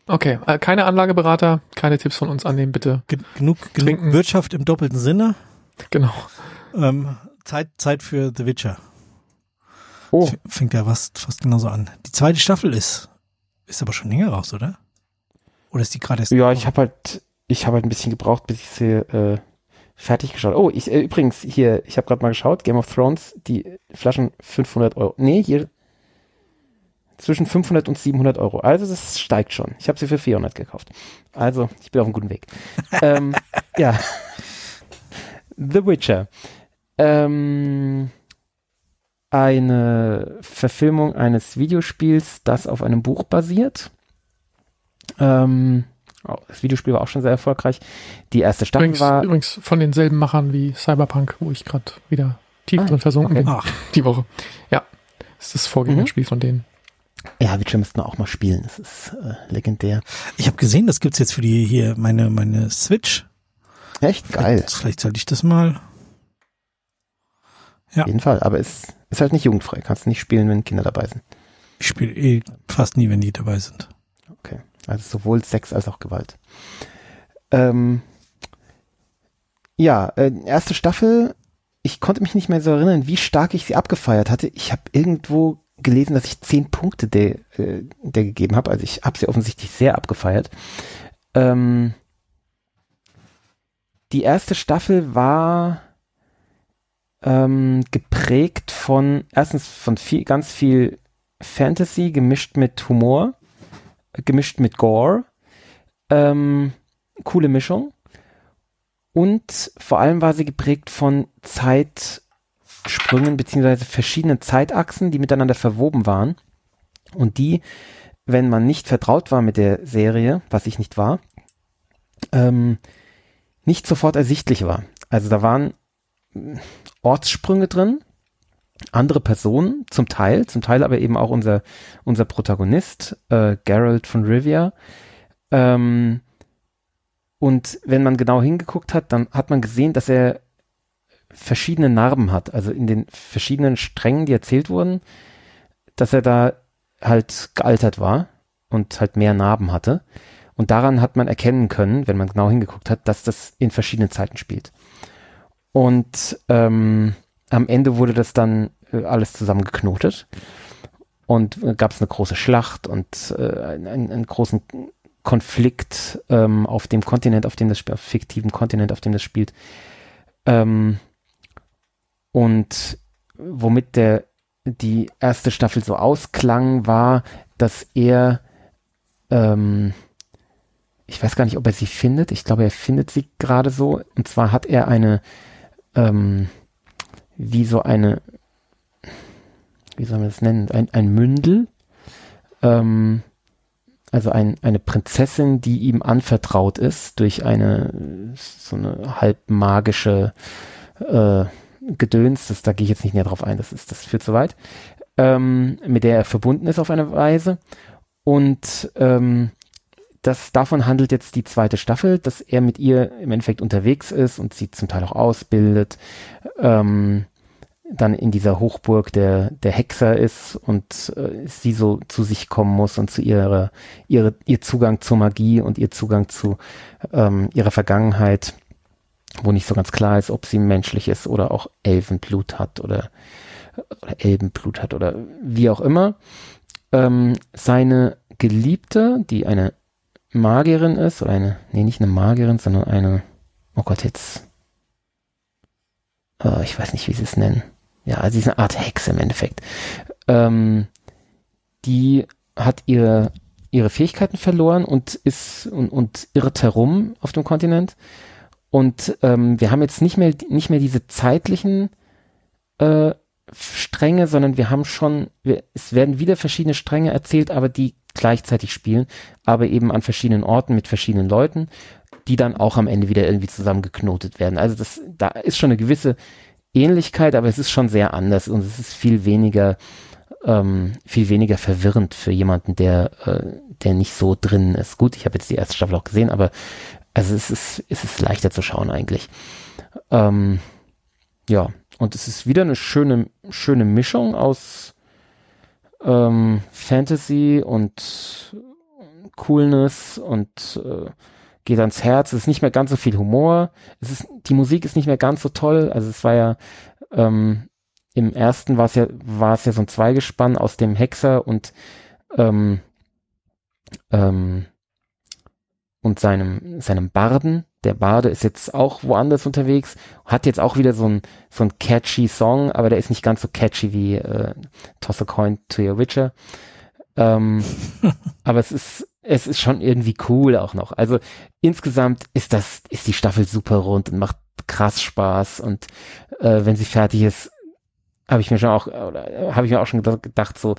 Okay, äh, keine Anlageberater, keine Tipps von uns annehmen, bitte. Ge genug, genug Trinken. Wirtschaft im doppelten Sinne. Genau. Ähm, Zeit, Zeit für The Witcher. Oh, F- Fängt ja fast, fast genauso an. Die zweite Staffel ist, ist aber schon länger raus, oder? Oder ist die gerade erst? ja, ich habe halt, ich habe halt ein bisschen gebraucht, bis ich sie äh, fertig geschaut. Oh, ich äh, übrigens hier, ich habe gerade mal geschaut, Game of Thrones, die Flaschen 500 Euro. Nee, hier zwischen 500 und 700 Euro. Also das steigt schon. Ich habe sie für 400 gekauft. Also ich bin auf einem guten Weg. ähm, ja. The Witcher. Ähm, eine Verfilmung eines Videospiels, das auf einem Buch basiert. Ähm, oh, das Videospiel war auch schon sehr erfolgreich. Die erste Staffel Übrigens, war. übrigens von denselben Machern wie Cyberpunk, wo ich gerade wieder tief Ah, drin versunken okay. bin. Ach, Die Woche. Ja. Das ist das Vorgängerspiel von denen. Ja, Witcher müssten wir auch mal spielen. Das ist äh, legendär. ich habe gesehen, das gibt's jetzt für die hier meine meine Switch. Echt geil. Vielleicht, vielleicht sollte ich das mal. Ja. Auf jeden Fall. Aber es ist halt nicht jugendfrei. Kannst du nicht spielen, wenn Kinder dabei sind. Ich spiele eh fast nie, wenn die dabei sind. Okay. Also sowohl Sex als auch Gewalt. Ähm, ja, äh, erste Staffel. Ich konnte mich nicht mehr so erinnern, wie stark ich sie abgefeiert hatte. Ich habe irgendwo gelesen, dass ich zehn Punkte der, äh, der gegeben habe. Also ich habe sie offensichtlich sehr abgefeiert. Ähm, die erste Staffel war ähm, geprägt von erstens von viel, ganz viel Fantasy gemischt mit Humor, gemischt mit Gore. Ähm, coole Mischung. Und vor allem war sie geprägt von Zeitsprüngen beziehungsweise verschiedenen Zeitachsen, die miteinander verwoben waren. Und die, wenn man nicht vertraut war mit der Serie, was ich nicht war, ähm, nicht sofort ersichtlich war. Also da waren Ortssprünge drin, andere Personen, zum Teil, zum Teil aber eben auch unser, unser Protagonist, äh, Geralt von Rivia. Ähm, und wenn man genau hingeguckt hat, dann hat man gesehen, dass er verschiedene Narben hat. Also in den verschiedenen Strängen, die erzählt wurden, dass er da halt gealtert war und halt mehr Narben hatte. Und daran hat man erkennen können, wenn man genau hingeguckt hat, dass das in verschiedenen Zeiten spielt. Und ähm, am Ende wurde das dann äh, alles zusammengeknotet und äh, gab es eine große Schlacht und äh, einen, einen großen Konflikt ähm, auf dem Kontinent, auf dem das auf fiktiven Kontinent, auf dem das spielt. Ähm, und womit der die erste Staffel so ausklang, war, dass er ähm, ich weiß gar nicht, ob er sie findet. Ich glaube, er findet sie gerade so. Und zwar hat er eine ähm, wie so eine, wie soll man das nennen, ein, ein Mündel, ähm, also ein, eine Prinzessin, die ihm anvertraut ist durch eine so eine halb magische äh, Gedöns, das, da gehe ich jetzt nicht näher drauf ein, das ist, das führt zu weit, ähm, mit der er verbunden ist auf eine Weise. Und ähm, das, davon handelt jetzt die zweite Staffel, dass er mit ihr im Endeffekt unterwegs ist und sie zum Teil auch ausbildet, ähm, dann in dieser Hochburg der, der Hexer ist und äh, sie so zu sich kommen muss und zu ihrer, ihre, ihr Zugang zur Magie und ihr Zugang zu ähm, ihrer Vergangenheit, wo nicht so ganz klar ist, ob sie menschlich ist oder auch Elfenblut hat oder, oder Elbenblut hat oder wie auch immer. Ähm, seine Geliebte, die eine Magierin ist, oder eine, nee, nicht eine Magierin, sondern eine, oh Gott, jetzt, oh, ich weiß nicht, wie sie es nennen. Ja, also sie ist eine Art Hexe im Endeffekt. Ähm, die hat ihre, ihre Fähigkeiten verloren und ist und, und irrt herum auf dem Kontinent. Und ähm, wir haben jetzt nicht mehr, nicht mehr diese zeitlichen äh, Stränge, sondern wir haben schon, wir, es werden wieder verschiedene Stränge erzählt, aber die gleichzeitig spielen, aber eben an verschiedenen Orten mit verschiedenen Leuten, die dann auch am Ende wieder irgendwie zusammengeknotet werden. Also das, da ist schon eine gewisse Ähnlichkeit, aber es ist schon sehr anders und es ist viel weniger, ähm, viel weniger verwirrend für jemanden, der, äh, der nicht so drin ist. Gut, ich habe jetzt die erste Staffel auch gesehen, aber also es ist, es ist leichter zu schauen eigentlich. Ähm, ja, und es ist wieder eine schöne, schöne Mischung aus ähm, Fantasy und Coolness und äh, geht ans Herz. Es ist nicht mehr ganz so viel Humor. Es ist, die Musik ist nicht mehr ganz so toll. Also es war ja ähm, im ersten war es ja, war es ja so ein Zweigespann aus dem Hexer und ähm, ähm, und seinem, seinem Barden. Der Barde ist jetzt auch woanders unterwegs, hat jetzt auch wieder so ein, so ein catchy Song, aber der ist nicht ganz so catchy wie äh, Toss a Coin to Your Witcher. Ähm, aber es ist, es ist schon irgendwie cool auch noch. Also insgesamt ist das, ist die Staffel super rund und macht krass Spaß und äh, wenn sie fertig ist, habe ich mir schon auch, oder habe ich mir auch schon gedacht, so,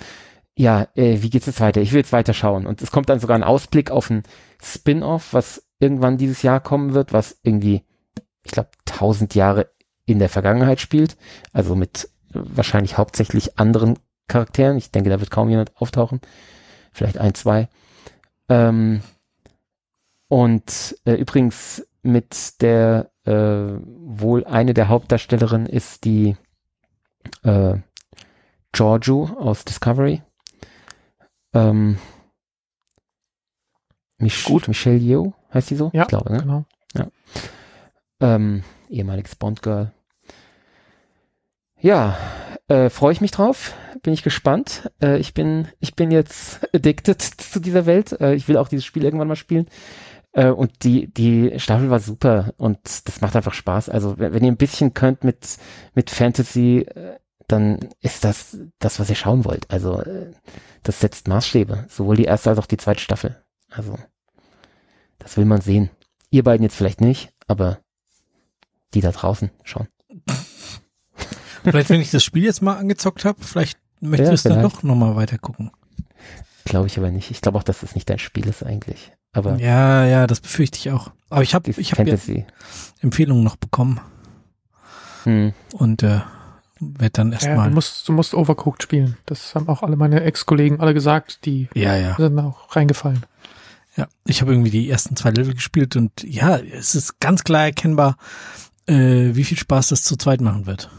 ja, äh, wie geht's jetzt weiter? Ich will jetzt weiter schauen. Und es kommt dann sogar ein Ausblick auf ein Spin-off, was irgendwann dieses Jahr kommen wird, was irgendwie, ich glaube, tausend Jahre in der Vergangenheit spielt. Also mit wahrscheinlich hauptsächlich anderen Charakteren. Ich denke, da wird kaum jemand auftauchen. Vielleicht ein, zwei. Ähm, und äh, übrigens mit der äh, wohl eine der Hauptdarstellerinnen ist die äh, Giorgio aus Discovery. Ähm, Mich Gut. Michelle Yeoh heißt die so? Ja, ich glaube, ne? Genau. Ähm, ehemaliges Bond-Girl. Ja, äh, freue ich mich drauf. Bin ich gespannt. Äh, ich bin, ich bin jetzt addicted zu dieser Welt. Äh, ich will auch dieses Spiel irgendwann mal spielen. Äh, und die, die Staffel war super und das macht einfach Spaß. Also wenn, wenn ihr ein bisschen könnt mit, mit Fantasy, äh, dann ist das das, was ihr schauen wollt. Also äh, das setzt Maßstäbe. Sowohl die erste als auch die zweite Staffel. Also das will man sehen. Ihr beiden jetzt vielleicht nicht, aber die da draußen schon. Vielleicht, wenn ich das Spiel jetzt mal angezockt habe, vielleicht möchtest Ja, du es dann doch nochmal weiter gucken. Glaube ich aber nicht. Ich glaube auch, dass das nicht dein Spiel ist eigentlich. Aber Ja, ja, das befürchte ich auch. Aber ich habe die ich hab ja. Empfehlungen noch bekommen Hm. und äh, werde dann Ja, erstmal. du musst, du musst Overcooked spielen. Das haben auch alle meine Ex-Kollegen alle gesagt, die ja, ja. sind auch reingefallen. Ja, ich habe irgendwie die ersten zwei Level gespielt und ja, es ist ganz klar erkennbar, äh, wie viel Spaß das zu zweit machen wird.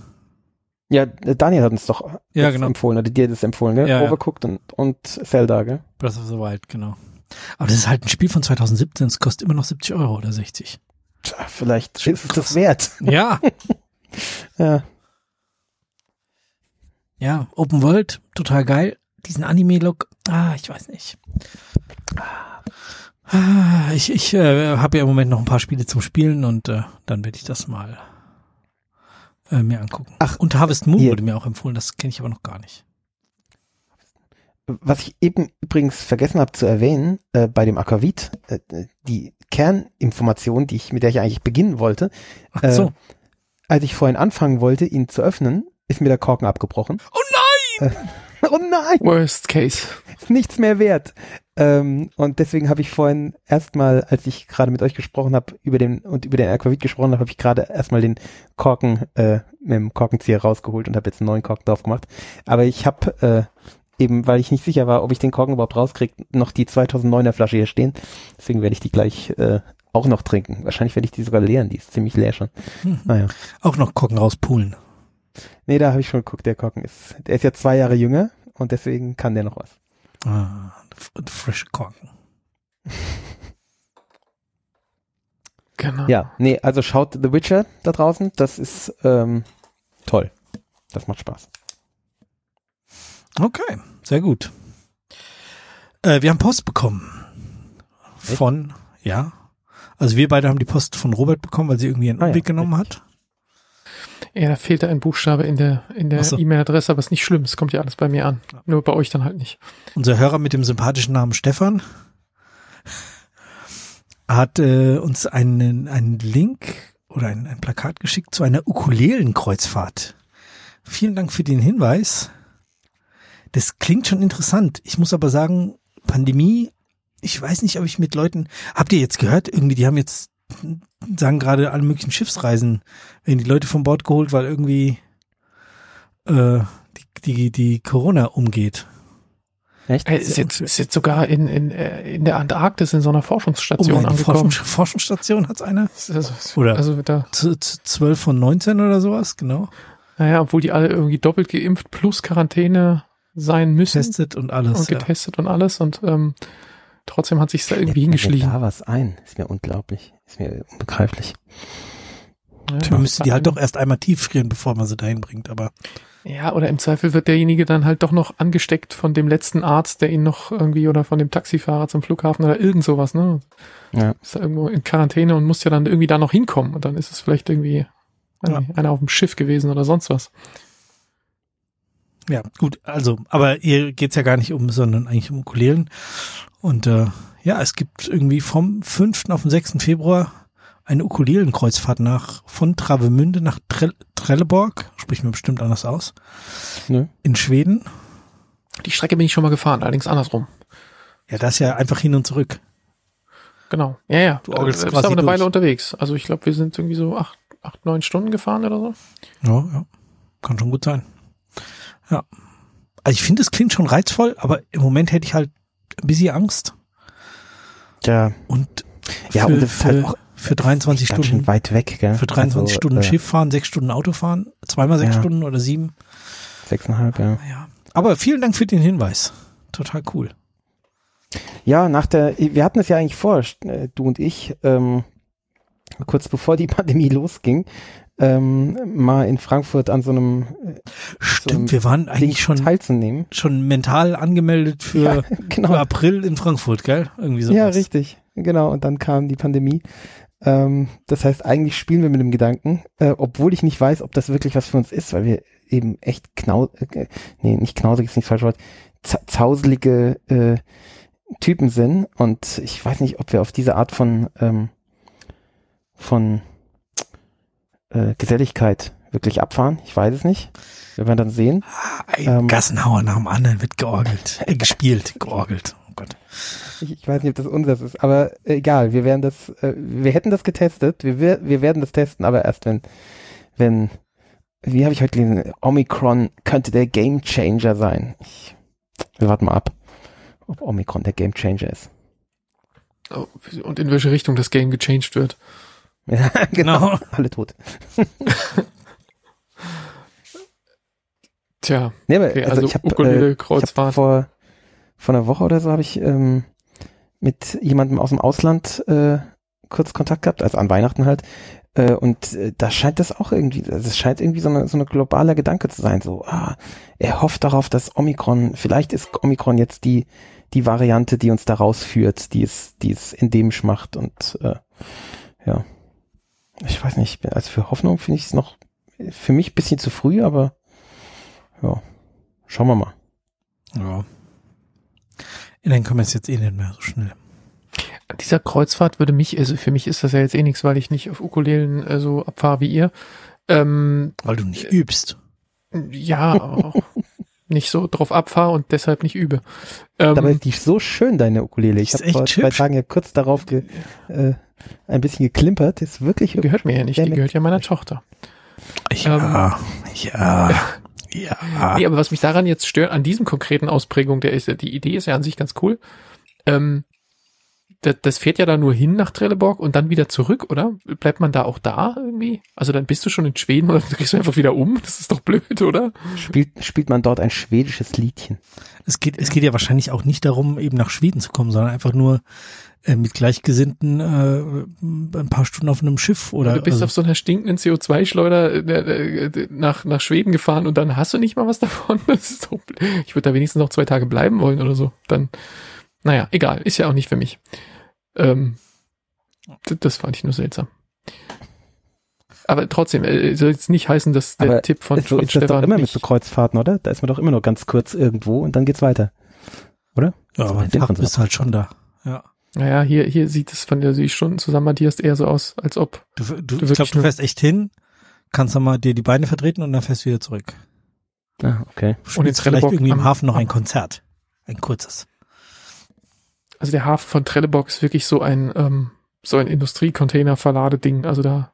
Ja, Daniel hat uns doch Ja, genau. empfohlen, oder dir das empfohlen, gell? Ja, ja. Overcooked und, und Zelda, gell? Breath of the Wild, genau. Aber das ist halt ein Spiel von 2017, es kostet immer noch 70 Euro oder 60. Tja, vielleicht Schon ist es das wert. Ja, Ja. ja, Open World, total geil. Diesen Anime-Look, ah, ich weiß nicht. Ah, Ich, ich äh, habe ja im Moment noch ein paar Spiele zum Spielen und äh, dann werde ich das mal äh, mir angucken. Ach, und Harvest Moon hier. wurde mir auch empfohlen, das kenne ich aber noch gar nicht. Was ich eben übrigens vergessen habe zu erwähnen, äh, bei dem Aquavit, äh, die Kerninformation, die ich, mit der ich eigentlich beginnen wollte, Ach Äh, so. als ich vorhin anfangen wollte, ihn zu öffnen, ist mir der Korken abgebrochen. Oh nein! Oh nein! Worst Case. ist nichts mehr wert. Ähm, und deswegen habe ich vorhin erstmal, als ich gerade mit euch gesprochen habe, über den und über den Aquavit gesprochen habe, habe ich gerade erstmal den Korken äh, mit dem Korkenzieher rausgeholt und habe jetzt einen neuen Korken drauf gemacht. Aber ich habe äh, eben, weil ich nicht sicher war, ob ich den Korken überhaupt rauskriege, noch die 2009er Flasche hier stehen. Deswegen werde ich die gleich äh, auch noch trinken. Wahrscheinlich werde ich die sogar leeren, die ist ziemlich leer schon. Mhm. Naja. Auch noch Korken rauspulen. Nee, da habe ich schon geguckt, der Korken ist, der ist ja zwei Jahre jünger und deswegen kann der noch was. Ah, frische Korken. Genau. Ja, nee, also schaut The Witcher da draußen, das ist ähm, toll. Das macht Spaß. Okay, sehr gut. Äh, wir haben Post bekommen. Echt? Von, ja. Also wir beide haben die Post von Robert bekommen, weil sie irgendwie einen Ah ja, Umweg genommen hat. Ja, da fehlt da ein Buchstabe in der, in der so. E-Mail-Adresse, aber ist nicht schlimm. Es kommt ja alles bei mir an. Nur bei euch dann halt nicht. Unser Hörer mit dem sympathischen Namen Stefan hat äh, uns einen, einen Link oder ein, ein Plakat geschickt zu einer Ukulelenkreuzfahrt. Vielen Dank für den Hinweis. Das klingt schon interessant. Ich muss aber sagen, Pandemie, ich weiß nicht, ob ich mit Leuten, habt ihr jetzt gehört, irgendwie, die haben jetzt, sagen gerade alle möglichen Schiffsreisen, werden die Leute vom Bord geholt, weil irgendwie äh, die, die, die Corona umgeht. Echt? Äh, ist, jetzt, ist jetzt sogar in, in, äh, in der Antarktis in so einer Forschungsstation eine angekommen. Forschungs Forschungsstation hat's einer? Also, Oder- also da, Z- z- 12 von 19 oder sowas, genau. naja, obwohl die alle irgendwie doppelt geimpft plus Quarantäne sein müssen Testet und alles. und Ja. getestet und alles und ähm, trotzdem hat sich da irgendwie hingeschlichen. da was ein. Ist mir unglaublich. Ist mir unbegreiflich. Ja, Man müsste die halt doch erst einmal tief frieren, bevor man sie dahin bringt, aber Ja, oder im Zweifel wird derjenige dann halt doch noch angesteckt von dem letzten Arzt, der ihn noch irgendwie oder von dem Taxifahrer zum Flughafen oder irgend sowas, ne? Ja. Ist da irgendwo in Quarantäne und muss ja dann irgendwie da noch hinkommen und dann ist es vielleicht irgendwie Ja. einer auf dem Schiff gewesen oder sonst was. ja, gut, also, aber hier geht's ja gar nicht um, sondern eigentlich um Ukulelen. Und äh, ja, es gibt irgendwie vom 5. auf den 6. Februar eine Ukulelenkreuzfahrt nach von Travemünde nach Trell Trelleborg, spricht mir bestimmt anders aus, Nö. in Schweden. Die Strecke bin ich schon mal gefahren, allerdings andersrum. Ja, das ist ja einfach hin und zurück. Genau. Ja, ja. Du Du orgelst bist quasi aber eine durch. Weile unterwegs. Also ich glaube, wir sind irgendwie so acht, acht, neun Stunden gefahren oder so. Ja, ja. Kann schon gut sein. Ja. Also ich finde, es klingt schon reizvoll, aber im Moment hätte ich halt ein bisschen Angst. Ja. Und Ja, für, und das ist halt für, auch Für 23 Ganz Stunden. schön weit weg, gell? Für 23 Also, Stunden äh, Schiff fahren, sechs Stunden Auto fahren, zweimal sechs Ja. Stunden oder sieben. Sechseinhalb, ja. Ja. Aber vielen Dank für den Hinweis. Total cool. Ja, nach der, wir hatten es ja eigentlich vor, äh, du und ich, ähm, kurz bevor die Pandemie losging, ähm, mal in Frankfurt an so einem äh, Stimmt, wir waren Ding eigentlich schon, teilzunehmen. schon mental angemeldet für, ja, für genau. April in Frankfurt, gell? Irgendwie so. Ja, richtig. Genau. Und dann kam die Pandemie. Ähm, das heißt, eigentlich spielen wir mit dem Gedanken, äh, obwohl ich nicht weiß, ob das wirklich was für uns ist, weil wir eben echt knau, äh, nee, nicht knausig ist nicht das falsche Wort, za- zauselige äh, Typen sind. Und ich weiß nicht, ob wir auf diese Art von ähm, von äh, Geselligkeit wirklich abfahren. Ich weiß es nicht. Wir werden dann sehen. Ein Ähm, Gassenhauer nach dem anderen wird georgelt. Äh, gespielt, georgelt. Oh Gott. Ich, ich weiß nicht, ob das unseres ist, aber egal, wir werden das, äh, wir hätten das getestet, wir, wir, wir werden das testen, aber erst wenn, wenn, wie habe ich heute gelesen, Omikron könnte der Game Changer sein. Ich, wir warten mal ab, ob Omikron der Game Changer ist. Oh, und in welche Richtung das Game gechanged wird. Ja, Genau. alle tot. Tja, Nee, aber, okay, also, also, ich habe äh, ich hab vor, vor einer Woche oder so habe ich ähm, mit jemandem aus dem Ausland äh, kurz Kontakt gehabt, also an Weihnachten halt. Äh, und äh, da scheint das auch irgendwie, also es scheint irgendwie so eine, so eine globaler Gedanke zu sein. So, ah, er hofft darauf, dass Omikron, vielleicht ist Omikron jetzt die, die Variante, die uns da rausführt, die es, die es endemisch macht. Und äh, ja, ich weiß nicht, also für Hoffnung finde ich es noch für mich ein bisschen zu früh, aber ja, schauen wir mal. Ja. Dann können wir es jetzt eh nicht mehr so schnell. An dieser Kreuzfahrt würde mich, also für mich ist das ja jetzt eh nichts, weil ich nicht auf Ukulelen äh, so abfahre wie ihr. Ähm, Weil du nicht übst. ja, auch nicht so drauf abfahre und deshalb nicht übe. Ähm, Dabei ist die so schön, deine Ukulele. Ich habe vor echt zwei. Tagen ja kurz darauf ge, äh, ein bisschen geklimpert. Ist wirklich die gehört mir ja nicht, die gehört ja meiner Tochter. Ja, ja, ja. Nee, aber was mich daran jetzt stört, an diesem konkreten Ausprägung, der ist ja, die Idee ist ja an sich ganz cool. Ähm, das, das fährt ja da nur hin nach Trelleborg und dann wieder zurück, oder? Bleibt man da auch da irgendwie? Also dann bist du schon in Schweden oder gehst du einfach wieder um? Das ist doch blöd, oder? spielt, spielt man dort ein schwedisches Liedchen. Es geht, es geht ja wahrscheinlich auch nicht darum, eben nach Schweden zu kommen, sondern einfach nur äh, mit Gleichgesinnten äh, ein paar Stunden auf einem Schiff oder. du bist also, auf so einer stinkenden CO2-Schleuder äh, äh, nach, nach Schweden gefahren und dann hast du nicht mal was davon. Das ist doch, blöd. ich würde da wenigstens noch zwei Tage bleiben wollen oder so. Dann, naja, egal, ist ja auch nicht für mich. Ähm, d- das fand ich nur seltsam. Aber trotzdem, äh, soll jetzt nicht heißen, dass der Aber Tipp von ist, Freund ist das doch Stefan immer mit so Kreuzfahrten, oder? Da ist man doch immer nur ganz kurz irgendwo und dann geht's weiter. ja, aber ein den Tag du halt schon da. Ja. naja, hier, hier sieht es von der die Stunden zusammen addierst eher so aus, als ob. Du, du, Du ich glaube, du fährst echt hin, kannst dann mal dir die Beine vertreten und dann fährst du wieder zurück. Ah, okay. Du in spielst vielleicht irgendwie im am- Hafen noch ein Konzert. Ein kurzes. Also der Hafen von Trelleborg ist wirklich so ein, ähm, so ein Industriecontainer-Verladeding. Also da,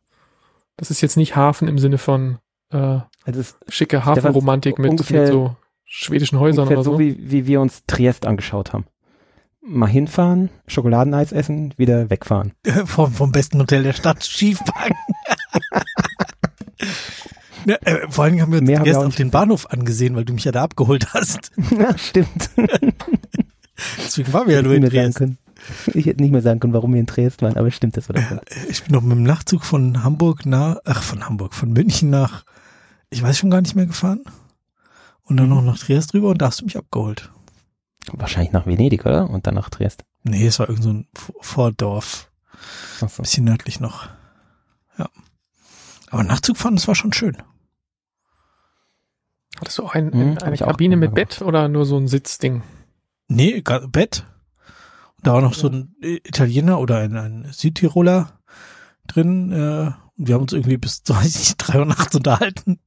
das ist jetzt nicht Hafen im Sinne von äh, Also schicke Hafenromantik mit, ungefähr- mit so schwedischen Häusern oder so. so, wie, wie wir uns Triest angeschaut haben. Mal hinfahren, Schokoladeneis essen, wieder wegfahren. vom, vom besten Hotel der Stadt, Schiefwagen. ja, äh, vor allen Dingen haben wir uns Mehr wir erst auch auf den Bahnhof angesehen, weil du mich ja da abgeholt hast. ja, stimmt. Deswegen waren wir ja nur ich in können. Ich hätte nicht mehr sagen können, warum wir in Triest waren, aber stimmt, das war doch. Ich bin noch mit dem Nachtzug von Hamburg nach, ach von Hamburg, von München nach, ich weiß schon gar nicht mehr gefahren. Und dann noch nach Triest rüber und da hast du mich abgeholt. Wahrscheinlich nach Venedig, oder? Und dann nach Triest. Nee, es war irgend so ein Vordorf, Ach so. bisschen nördlich noch. Ja. Aber Nachtzug fahren, das war schon schön. Hattest du auch ein, Hm, hab eine Kabine mit Bett oder nur so ein Sitzding? Nee, Bett. Und da war noch so ein Italiener oder ein, ein Südtiroler drin. Äh, und wir haben uns irgendwie bis, weiß ich nicht, drei Uhr nachts unterhalten.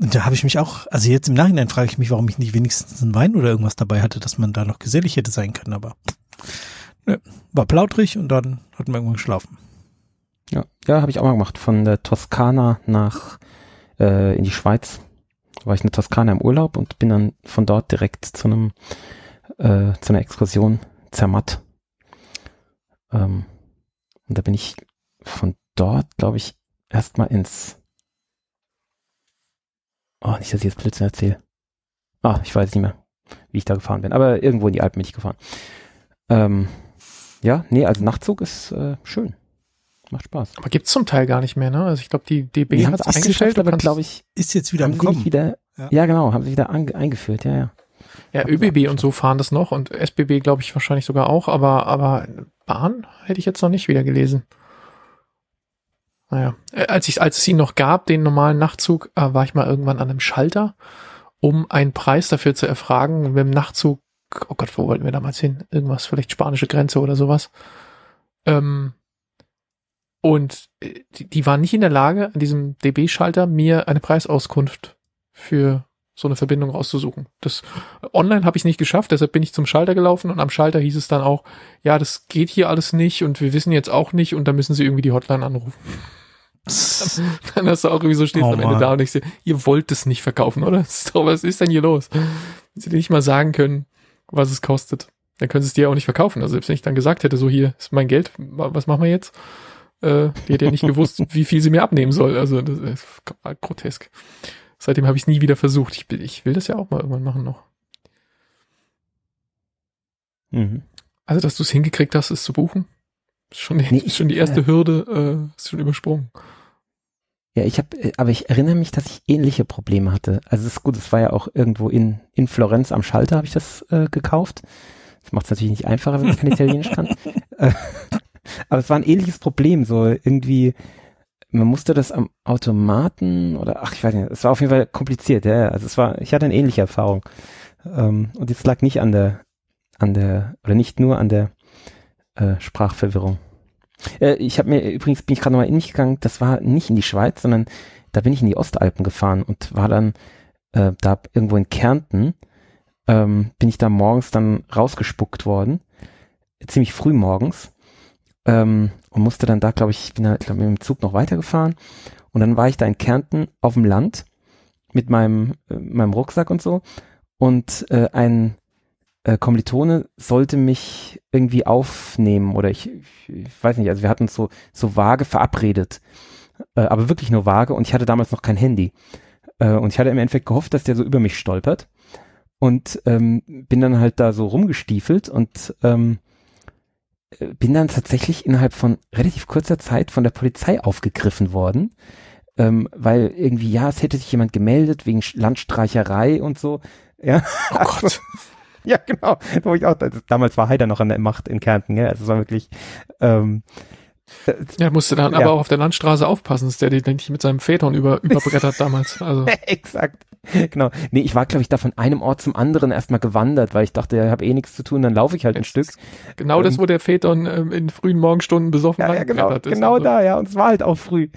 Und da habe ich mich auch, also jetzt im Nachhinein frage ich mich, warum ich nicht wenigstens einen Wein oder irgendwas dabei hatte, dass man da noch gesellig hätte sein können. Aber ne, war plaudrig und dann hatten wir irgendwann geschlafen. Ja, ja habe ich auch mal gemacht. Von der Toskana nach äh, in die Schweiz. War ich in der Toskana im Urlaub und bin dann von dort direkt zu einem äh, zu einer Exkursion Zermatt. Ähm, Und da bin ich von dort, glaube ich, erstmal ins. Oh, nicht, dass ich jetzt Blödsinn erzähle. Ah, ich weiß nicht mehr, wie ich da gefahren bin. Aber irgendwo in die Alpen bin ich gefahren. Ähm, ja, nee, also Nachtzug ist äh, schön. Macht Spaß. Aber gibt's zum Teil gar nicht mehr, ne? Also ich glaube, die DB hat haben es es eingestellt, aber glaube ich, Ist jetzt wieder haben am Kommen. wieder. Ja. Ja. genau, haben sie wieder ange eingeführt, ja, ja. Ja, ÖBB und so fahren das noch und SBB glaube ich wahrscheinlich sogar auch, aber, aber Bahn hätte ich jetzt noch nicht wieder gelesen. Naja, äh, als, ich, als es ihn noch gab, den normalen Nachtzug, äh, war ich mal irgendwann an einem Schalter, um einen Preis dafür zu erfragen. Und mit dem Nachtzug, oh Gott, wo wollten wir damals hin? Irgendwas, vielleicht spanische Grenze oder sowas. Ähm, und äh, die, die waren nicht in der Lage, an diesem DB-Schalter mir eine Preisauskunft für so eine Verbindung rauszusuchen. Das online habe ich nicht geschafft, deshalb bin ich zum Schalter gelaufen und am Schalter hieß es dann auch, ja, das geht hier alles nicht und wir wissen jetzt auch nicht und da müssen Sie irgendwie die Hotline anrufen. Dann hast du auch irgendwie so stehst Oh, am Ende Mann. da und ich sehe, ihr wollt es nicht verkaufen, oder? Doch, was ist denn hier los? Wenn Sie nicht mal sagen können, was es kostet, dann können Sie es dir auch nicht verkaufen. Also selbst wenn ich dann gesagt hätte, so hier ist mein Geld, wa- was machen wir jetzt? Äh, die hätte ja nicht gewusst, wie viel sie mir abnehmen soll. Also das ist grotesk. Seitdem habe ich es nie wieder versucht. Ich, will- ich will das ja auch mal irgendwann machen noch. Mhm. Also, dass du es hingekriegt hast, es zu buchen, ist schon die, Nee, ist schon die erste Hürde, äh, ist schon übersprungen. Ja, ich habe, aber ich erinnere mich, dass ich ähnliche Probleme hatte. Also es ist gut, es war ja auch irgendwo in, in Florenz am Schalter habe ich das äh, gekauft. Das macht es natürlich nicht einfacher, wenn man kein Italienisch kann. Aber es war ein ähnliches Problem, so irgendwie, man musste das am Automaten oder ach, ich weiß nicht, es war auf jeden Fall kompliziert, ja. Also es war, ich hatte eine ähnliche Erfahrung. Ähm, und es lag nicht an der, an der, oder nicht nur an der äh, Sprachverwirrung. Äh, ich habe mir übrigens bin ich gerade nochmal in mich gegangen, das war nicht in die Schweiz, sondern da bin ich in die Ostalpen gefahren und war dann äh, da irgendwo in Kärnten, ähm, bin ich da morgens dann rausgespuckt worden, ziemlich früh morgens ähm, und musste dann da, glaube ich, bin da glaub, mit dem Zug noch weitergefahren. Und dann war ich da in Kärnten auf dem Land mit meinem, äh, meinem Rucksack und so. Und äh, ein äh, Kommilitone sollte mich irgendwie aufnehmen oder ich, ich, weiß nicht, also wir hatten uns so, so vage verabredet, äh, aber wirklich nur vage und ich hatte damals noch kein Handy. Äh, und ich hatte im Endeffekt gehofft, dass der so über mich stolpert. Und ähm, bin dann halt da so rumgestiefelt und ähm, äh, bin dann tatsächlich innerhalb von relativ kurzer Zeit von der Polizei aufgegriffen worden, ähm, weil irgendwie, ja, es hätte sich jemand gemeldet wegen Landstreicherei und so. Ja, Oh Gott. ja, genau. Wo ich auch, damals war Haider noch an der Macht in Kärnten, ja. Also es war wirklich, ähm, Ja, musste dann Ja. aber auch auf der Landstraße aufpassen, dass der den nicht mit seinem Phaeton über, überbrettert damals. Also, exakt. Genau. Nee, ich war, glaube ich, da von einem Ort zum anderen erstmal gewandert, weil ich dachte, ich habe eh nichts zu tun, dann laufe ich halt ein Stück. genau das, wo der Phaeton ähm, in frühen Morgenstunden besoffen Ja, ja, genau, ist. genau Also, da, ja. Und es war halt auch früh.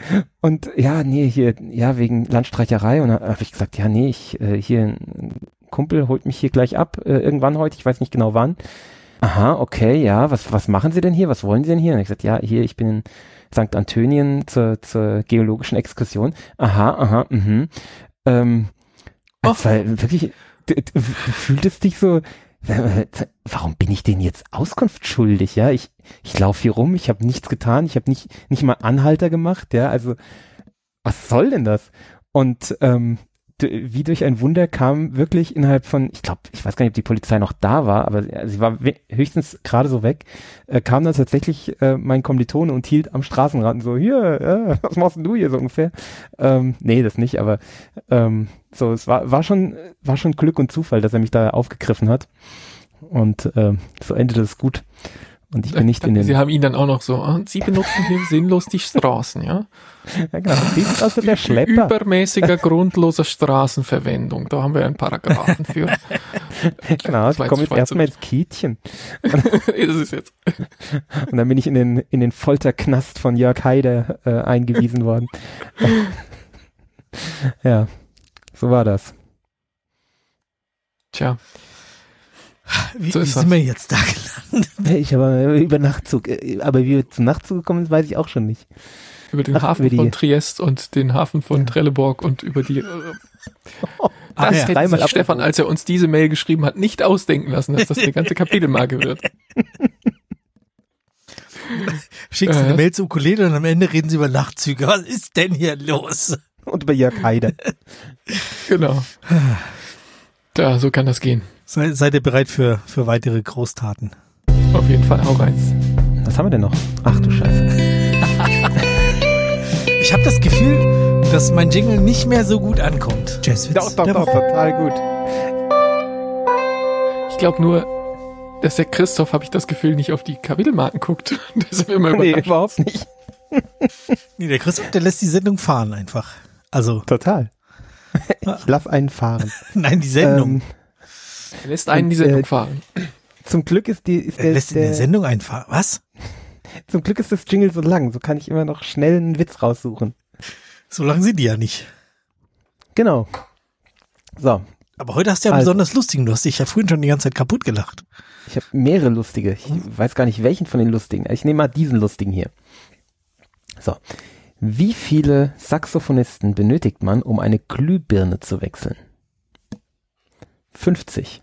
Und ja, nee, hier, ja, wegen Landstreicherei. Und dann habe ich gesagt, ja, nee, ich, äh, hier, ein Kumpel holt mich hier gleich ab, äh, irgendwann heute, ich weiß nicht genau wann. Aha, okay, ja, was, was machen Sie denn hier? Was wollen Sie denn hier? Und ich gesagt, ja, hier, ich bin in St. Antonien zur, zur geologischen Exkursion. Aha, aha, mhm. Ähm, Es war wirklich, du, fühltest dich so, warum bin ich denn jetzt Auskunft schuldig? Ja, ich, ich laufe hier rum, ich habe nichts getan, ich habe nicht, nicht mal Anhalter gemacht, ja, also was soll denn das? Und ähm, wie durch ein Wunder kam wirklich innerhalb von, ich glaube, ich weiß gar nicht, ob die Polizei noch da war, aber sie- war höchstens gerade so weg, äh, kam dann tatsächlich äh, mein Kommilitone und hielt am Straßenrand so, hier, äh, was machst denn du hier so ungefähr? Ähm, nee, das nicht, aber ähm, so, es war, war schon, war schon Glück und Zufall, dass er mich da aufgegriffen hat. Und ähm, so endete es gut. Und ich bin nicht in den. Sie haben ihn dann auch noch so, ah, Sie benutzen hier sinnlos die Straßen, ja? ja, genau, Sie sind also der Schlepper. Übermäßiger, grundloser Straßenverwendung. Da haben wir einen Paragraphen für. Genau, ich komme jetzt erstmal ins Kietchen. Das ist jetzt. Und dann bin ich in den, in den Folterknast von Jörg Haider äh, eingewiesen worden. ja, so war das. Tja, Wie, So wie sind wir jetzt da gelandet? Ich habe über Nachtzug, äh, aber wie wir zum Nachtzug gekommen sind, weiß ich auch schon nicht. über den Ach, Hafen über die- von Triest und den Hafen von Ja. Trelleborg und über die. Äh, Ah, das ja. hätte sich Stefan, als er uns diese Mail geschrieben hat, nicht ausdenken lassen, dass das eine ganze Kapitelmarke wird. Schickst du Äh. eine Mail zu Ukulele und am Ende reden sie über Nachtzüge. Was ist denn hier los? Und über Jörg Heide. Genau. Da, so kann das gehen. Sei, seid ihr bereit für, für weitere Großtaten? Auf jeden Fall, hau rein. Was haben wir denn noch? Ach du Scheiße. Ich habe das Gefühl, dass mein Jingle nicht mehr so gut ankommt. Jazzwitz. Doch, doch, der doch, total gut. Ich glaube nur, dass der Christoph, habe ich das Gefühl, nicht auf die Kapitelmarken guckt. Deshalb immer Nee, überhaupt nicht. Nee, der Christoph, der lässt die Sendung fahren einfach. Also, Total. Ich lass einen fahren. nein, die Sendung. Ähm, Er lässt einen die Sendung äh, fahren. zum Glück ist die, ist er der, lässt in der der, Sendung einfahren. Was? zum Glück ist das Jingle so lang. So kann ich immer noch schnell einen Witz raussuchen. So lange sind die ja nicht. Genau. So. Aber heute hast du ja einen Also- besonders lustigen. Du hast dich ja vorhin schon die ganze Zeit kaputt gelacht. Ich habe mehrere lustige. Ich weiß gar nicht welchen von den lustigen. Ich nehme mal diesen lustigen hier. So. Wie viele Saxophonisten benötigt man, um eine Glühbirne zu wechseln? 50.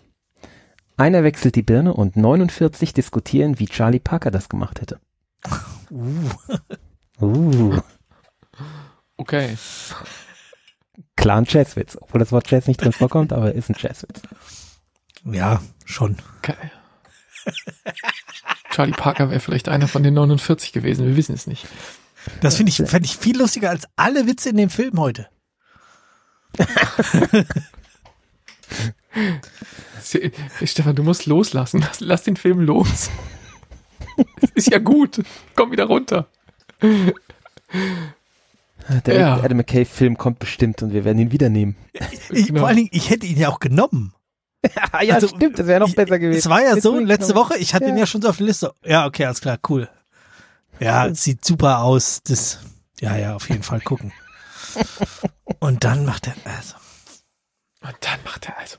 Einer wechselt die Birne und 49 diskutieren, wie Charlie Parker das gemacht hätte. Uh. Uh. Okay. Klar ein Jazzwitz, obwohl das Wort Jazz nicht drin vorkommt, aber ist ein Jazzwitz. Ja, schon. okay. Charlie Parker wäre vielleicht einer von den 49 gewesen. Wir wissen es nicht. Das finde ich, fänd ich viel lustiger als alle Witze in dem Film heute. Stefan, du musst loslassen. Lass, lass den Film los. Es ist ja gut. Komm wieder runter. Der Ja. Adam McKay-Film kommt bestimmt und wir werden ihn wieder nehmen. Ich, Genau. Vor allen Dingen, ich hätte ihn ja auch genommen. Ja, Also, stimmt, das wäre noch ich, besser gewesen. Es war ja Jetzt so, letzte noch- Woche, ich hatte Ja. ihn ja schon so auf der Liste. Ja, okay, alles klar, cool. Ja, es sieht super aus. Das, ja, ja, auf jeden Fall gucken. Und dann macht er, also, Und dann macht er also.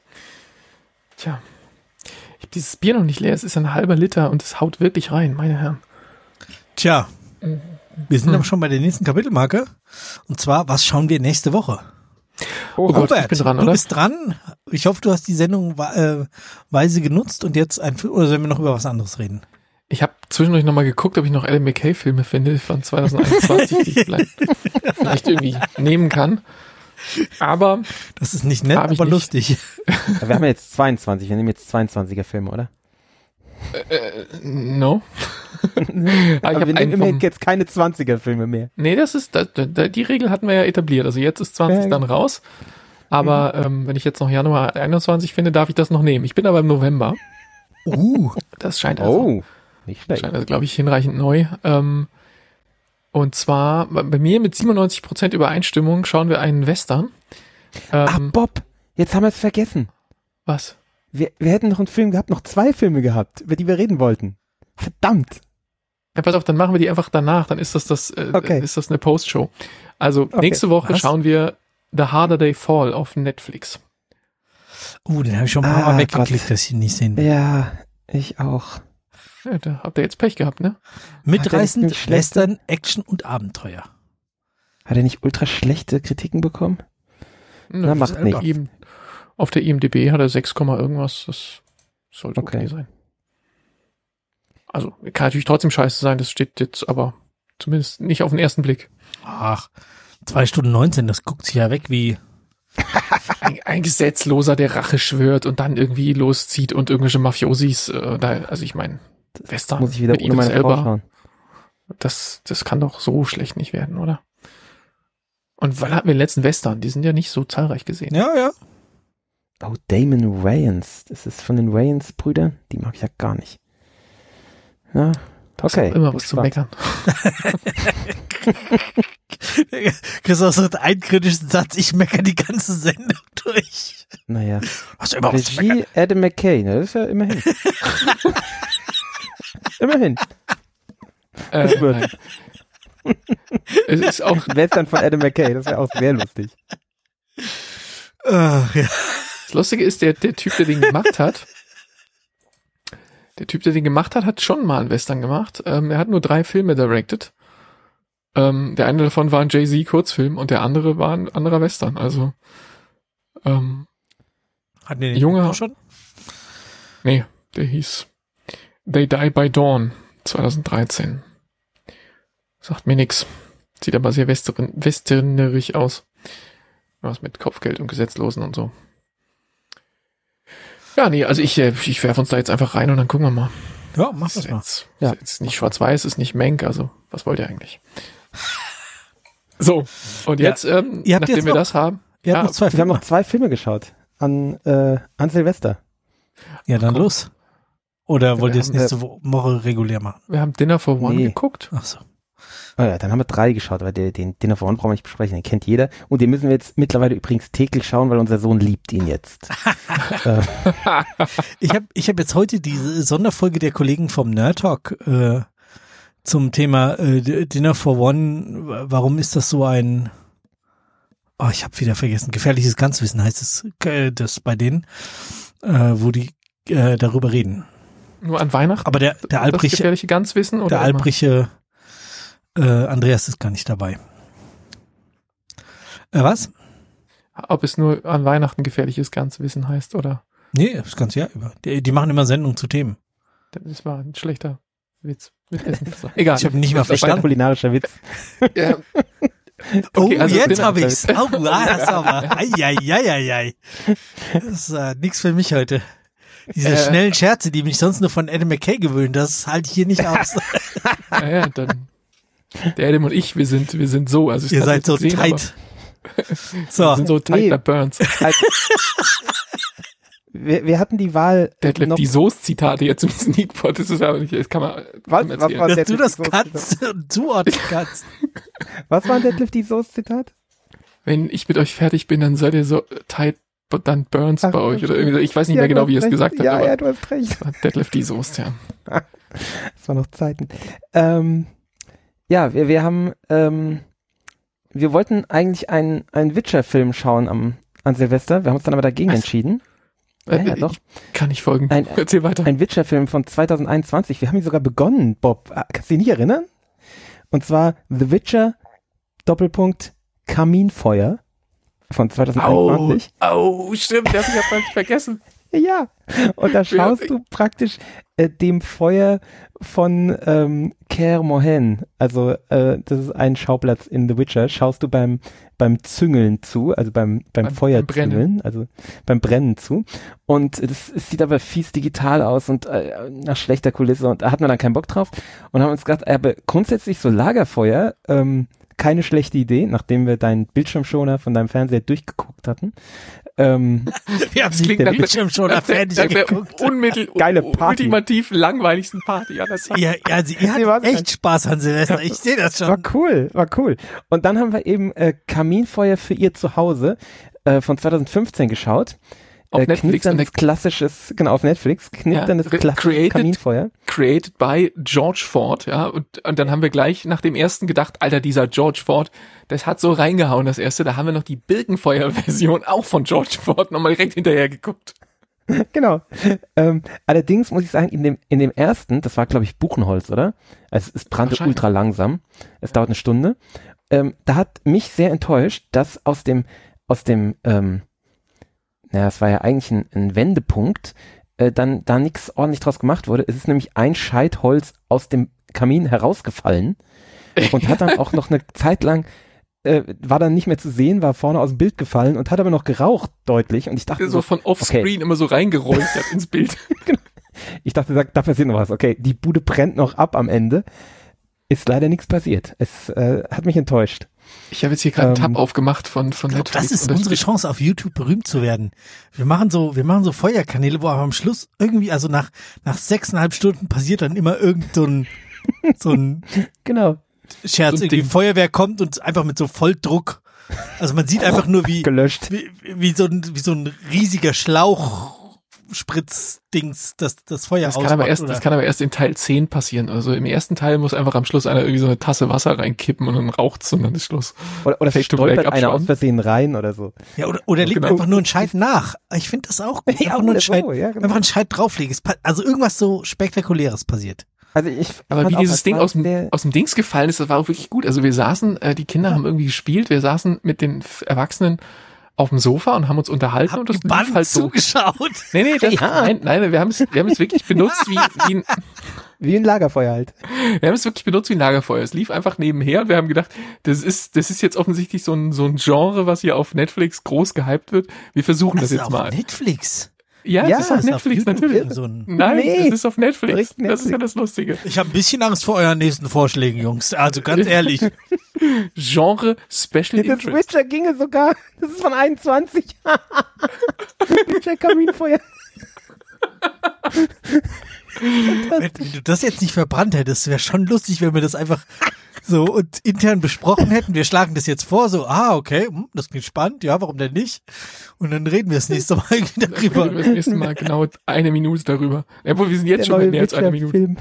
Tja. Ich habe dieses Bier noch nicht leer. Es ist ein halber Liter und es haut wirklich rein, meine Herren. tja, wir sind Hm. aber schon bei der nächsten Kapitelmarke. Und zwar, was schauen wir nächste Woche? Oh, Gott. ich bin dran, du oder? bist dran. Ich hoffe, du hast die Sendung äh, weise genutzt und jetzt ein, Film- oder sollen wir noch über was anderes reden? Ich habe zwischendurch nochmal geguckt, ob ich noch Adam McKay-Filme finde von 2021, die ich vielleicht, vielleicht irgendwie nehmen kann. Aber Das ist nicht nett, aber nicht. lustig. Wir haben jetzt 22, wir nehmen jetzt 22er Filme, oder? äh, no. Aber ich Aber hab wir nehmen immerhin vom, jetzt keine 20er Filme mehr. nee, das ist da, da, die Regel hatten wir ja etabliert. Also jetzt ist 20 Ja, dann raus. Aber ähm, wenn ich jetzt noch Januar 21 finde, darf ich das noch nehmen. Ich bin aber im November. Uh, Das scheint also Oh, nicht schlecht. Scheint also, glaube ich, hinreichend neu. Ähm, und zwar bei mir mit 97% Übereinstimmung schauen wir einen Western. Ach, Ähm, Bob, jetzt haben wir es vergessen. was? Wir, wir hätten noch einen Film gehabt, noch zwei Filme gehabt, über die wir reden wollten. Verdammt. Ja, pass auf, dann machen wir die einfach danach. Dann ist das das, äh, Okay. ist das eine Postshow. Also Okay. nächste Woche Was? schauen wir The Harder They Fall auf Netflix. uh, den habe ich schon ein paar Ah, Mal weggeklickt, Gott. dass ich ihn nicht sehen will. Ja, ich auch. Ja, da habt ihr jetzt Pech gehabt, ne? Mitreißend? Western, Action und Abenteuer. Hat er nicht ultra schlechte Kritiken bekommen? Na, Na, macht auf nichts. IM Auf der IMDB hat er 6, Komma irgendwas. Das sollte okay. Okay. sein. Also kann natürlich trotzdem scheiße sein. Das steht jetzt aber zumindest nicht auf den ersten Blick. Ach, zwei Stunden 19, das guckt sich ja weg wie, ein, ein Gesetzloser, der Rache schwört und dann irgendwie loszieht und irgendwelche Mafiosis, äh, da, also ich meine, Western Muss ich wieder mit ohne meine Frau Elba, schauen. das, das kann doch so schlecht nicht werden, oder? Und wann hatten wir den letzten Western? Die sind ja nicht so zahlreich gesehen. ja, ja. Oh, Damon Wayans. Das ist von den Wayans-Brüdern. Die mag ich ja gar nicht. Ja, okay. Immer was zu meckern. Christoph sagt einen kritischen Satz, ich meckere die ganze Sendung durch. Naja. Hast du immer was zu meckern? Regie Adam McKay. Ne, das ist ja immerhin. immerhin. Äh, es ist auch, Western von Adam McKay. Das wäre auch sehr lustig. Ach, ja. das Lustige ist, der, der Typ, der den gemacht hat, der Typ, der den gemacht hat, hat schon mal einen Western gemacht. Ähm, er hat nur drei Filme directed. Ähm, der eine davon war ein Jay-Z-Kurzfilm und der andere war ein anderer Western. Also, ähm, Hatten wir den Junge- auch schon? nee, der hieß They Die by Dawn 2013. Sagt mir nix. Sieht aber sehr western, westernerig aus. Was mit Kopfgeld und Gesetzlosen und so. Ja, nee, also ich, äh, ich werfe uns da jetzt einfach rein und dann gucken wir mal. Ja, mach Ist das mal. jetzt, Ja. ist jetzt nicht schwarz-weiß, ist nicht Menk, also was wollt ihr eigentlich? So, und Ja. jetzt, ähm, Ihr habt nachdem jetzt wir noch- das haben, Ihr habt Ja, noch zwei Wir haben Filme. noch zwei Filme geschaut. An, äh, an Silvester. Ja, dann los. Oder wollt ihr es nächste Wo- Woche regulär machen? wir haben Dinner for One Nee. geguckt. Ach so. Oh ja, dann haben wir drei geschaut, weil den, den Dinner for One brauchen wir nicht besprechen, den kennt jeder. Und den müssen wir jetzt mittlerweile übrigens täglich schauen, weil unser Sohn liebt ihn jetzt. äh, Ich habe ich hab jetzt heute diese Sonderfolge der Kollegen vom Nerd Talk äh, zum Thema äh, Dinner for One. Warum ist das so ein Oh, ich habe wieder vergessen. Gefährliches Ganzwissen heißt es äh, das bei denen, äh, wo die äh, darüber reden. Nur an Weihnachten. Aber der der das albrige gefährliche Ganzwissen oder der immer? Äh, Andreas ist gar nicht dabei. Äh, was? ob es nur an Weihnachten gefährliches Ganzwissen heißt oder Nee, das ganze Jahr über. Die, die machen immer Sendungen zu Themen. das war ein schlechter Witz mit Essen. Egal. Ich habe nicht mal ein verstanden. kulinarischer Witz. Ja, Oh, also jetzt habe ich's. Oh, ah, das aber. Eieieiei. Das ist äh, nix für mich heute. Diese Äh. schnellen Scherze, die mich sonst nur von Adam McKay gewöhnen, das halte ich hier nicht aus. ja, ja, dann der Adam und ich, wir sind, wir sind so, also ich Ihr seid so gesehen, tight. So, Wir sind so tight Nee. nach Burns. Wir, wir hatten die Wahl. noch, die Soße-Zitate jetzt im Sneakpot, das ist aber nicht, das kann man, Was? kann man Was war- dass du das kannst und zuordnen kannst. was war ein Deadlift die Soße-Zitat? Wenn ich mit euch fertig bin, dann seid ihr so tight, but dann Burns Ach, bei euch oder irgendwie. Ich weiß nicht Ja, mehr genau, wie er es gesagt hat, Ja, aber ja, du hast recht. Detlef die Soße, ja. Das war noch Zeiten. Ähm, ja, wir, wir haben, ähm, wir wollten eigentlich einen, einen Witcher-Film schauen am, an Silvester. Wir haben uns dann aber dagegen Was? entschieden. Ja, ja, Äh, doch. Ich kann nicht folgen. Ein- Erzähl weiter. Ein Witcher-Film von 2021. Wir haben ihn sogar begonnen, Bob. Ah, Kannst du dich nicht erinnern? Und zwar The Witcher, Doppelpunkt, Kaminfeuer von 2021. oh, stimmt, das ich hab nicht vergessen. Ja, und da schaust du praktisch äh, dem Feuer von ähm, Ker Mohen, also äh, das ist ein Schauplatz in The Witcher, schaust du beim beim Züngeln zu, also beim beim, Beim- Feuer beim Brennen. züngeln, also beim Brennen zu. Und das, es sieht aber fies digital aus und äh, nach schlechter Kulisse und da hatten wir dann keinen Bock drauf und haben uns gedacht, äh, aber grundsätzlich so Lagerfeuer, ähm, keine schlechte Idee, nachdem wir deinen Bildschirmschoner von deinem Fernseher durchgeguckt hatten. Ähm, Wir haben klingt nach- Bildschirm schon Nach der, fertig geguckt. unmittel, Geile Party. ultimativ langweiligsten Party aller Zeiten. Ja, ja, also ihr Nee, hattet echt Spaß an Silvester. Ich sehe das War schon. cool, war cool. Und dann haben wir eben äh, Kaminfeuer für ihr Zuhause äh, von 2015 geschaut. Auf äh, Netflix der- klassisches, genau, auf Netflix, knisterndes Ja, klassisches Kaminfeuer. Created by George Ford, ja, und, und dann haben wir gleich nach dem ersten gedacht, Alter, dieser George Ford, das hat so reingehauen, das erste, da haben wir noch die Birkenfeuer-Version auch von George Ford nochmal direkt hinterher geguckt. Genau. Ähm, allerdings muss ich sagen, in dem, in dem ersten, das war glaube ich Buchenholz, oder? Also es brannte ultra langsam. Es dauert eine Stunde. Ähm, da hat mich sehr enttäuscht, dass aus dem, aus dem, ähm, naja, es war ja eigentlich ein, ein Wendepunkt, äh, dann da nichts ordentlich draus gemacht wurde. Es ist nämlich ein Scheit Holz aus dem Kamin herausgefallen und hat dann auch noch eine Zeit lang äh, war dann nicht mehr zu sehen, war vorne aus dem Bild gefallen und hat aber noch geraucht deutlich und ich dachte So so, von offscreen immer so reingeräuchert ins Bild. ich dachte, da, da passiert noch was. Okay, die Bude brennt noch ab am Ende. Ist leider nichts passiert. Es äh, hat mich enttäuscht. Ich habe jetzt hier gerade einen Ähm, Tab aufgemacht von, von Ich glaub, Netflix. das ist unsere Chance, auf YouTube berühmt zu werden. Wir machen so, wir machen so Feuerkanäle, wo aber am Schluss irgendwie, also nach, nach sechseinhalb Stunden passiert dann immer irgend so ein, so ein Genau. Scherz. So ein irgendwie Ding. Feuerwehr kommt und einfach mit so Volldruck. Also man sieht einfach nur wie, Gelöscht. wie, wie so ein, wie so ein riesiger Schlauchspritzdings, das, das Feuer Das kann, aber erst, oder? das kann aber erst in Teil 10 passieren. Also im ersten Teil muss einfach am Schluss einer irgendwie so eine Tasse Wasser reinkippen und dann raucht's und dann ist Schluss. Oder, oder stolpert einer aus Versehen rein oder so. Ja, oder, oder legt Genau. einfach nur einen Scheit nach. Ich finde das auch gut. Ja, Einfach nur einen Scheit, so, ja, genau. einfach einen Scheit drauflegen. Also irgendwas so Spektakuläres passiert. Also ich Aber fand wie dieses Ding aus dem, aus dem Dings gefallen ist, das war auch wirklich gut. Also wir saßen, äh, die Kinder haben irgendwie gespielt, wir saßen mit den F- Erwachsenen auf dem Sofa und haben uns unterhalten Hab und das lief halt so. zugeschaut. Nee, nee, das, Ja. nein, nein, wir haben es, wir haben es wirklich benutzt wie, wie ein, Wie ein Lagerfeuer halt. Wir haben es wirklich benutzt wie ein Lagerfeuer. Es lief einfach nebenher. Wir haben gedacht, das ist, das ist jetzt offensichtlich so ein, so ein Genre, was hier auf Netflix groß gehypt wird. Wir versuchen das, das jetzt ist mal. auf Netflix. Ja, Ja, es ist auf Das ist Netflix, YouTube natürlich. So ein Nein, Nee. es ist auf Netflix. Direkt Das ist ja Netflix. das Lustige. ich habe ein bisschen Angst vor euren nächsten Vorschlägen, Jungs. Also ganz ehrlich. Genre Special Das Interest. Witcher ginge sogar. Das ist von 21. Witcher Kaminfeuer. Wenn, wenn du das jetzt nicht verbrannt hättest, wäre schon lustig, wenn wir das einfach so und intern besprochen hätten. Wir schlagen das jetzt vor, so, ah, okay, hm, das klingt spannend, ja, warum denn nicht? Und dann reden wir das nächste Mal darüber. Reden wir das nächste Mal genau eine Minute darüber. Obwohl, wir sind jetzt Der schon bei mehr als eine Minute. Witcher-Film.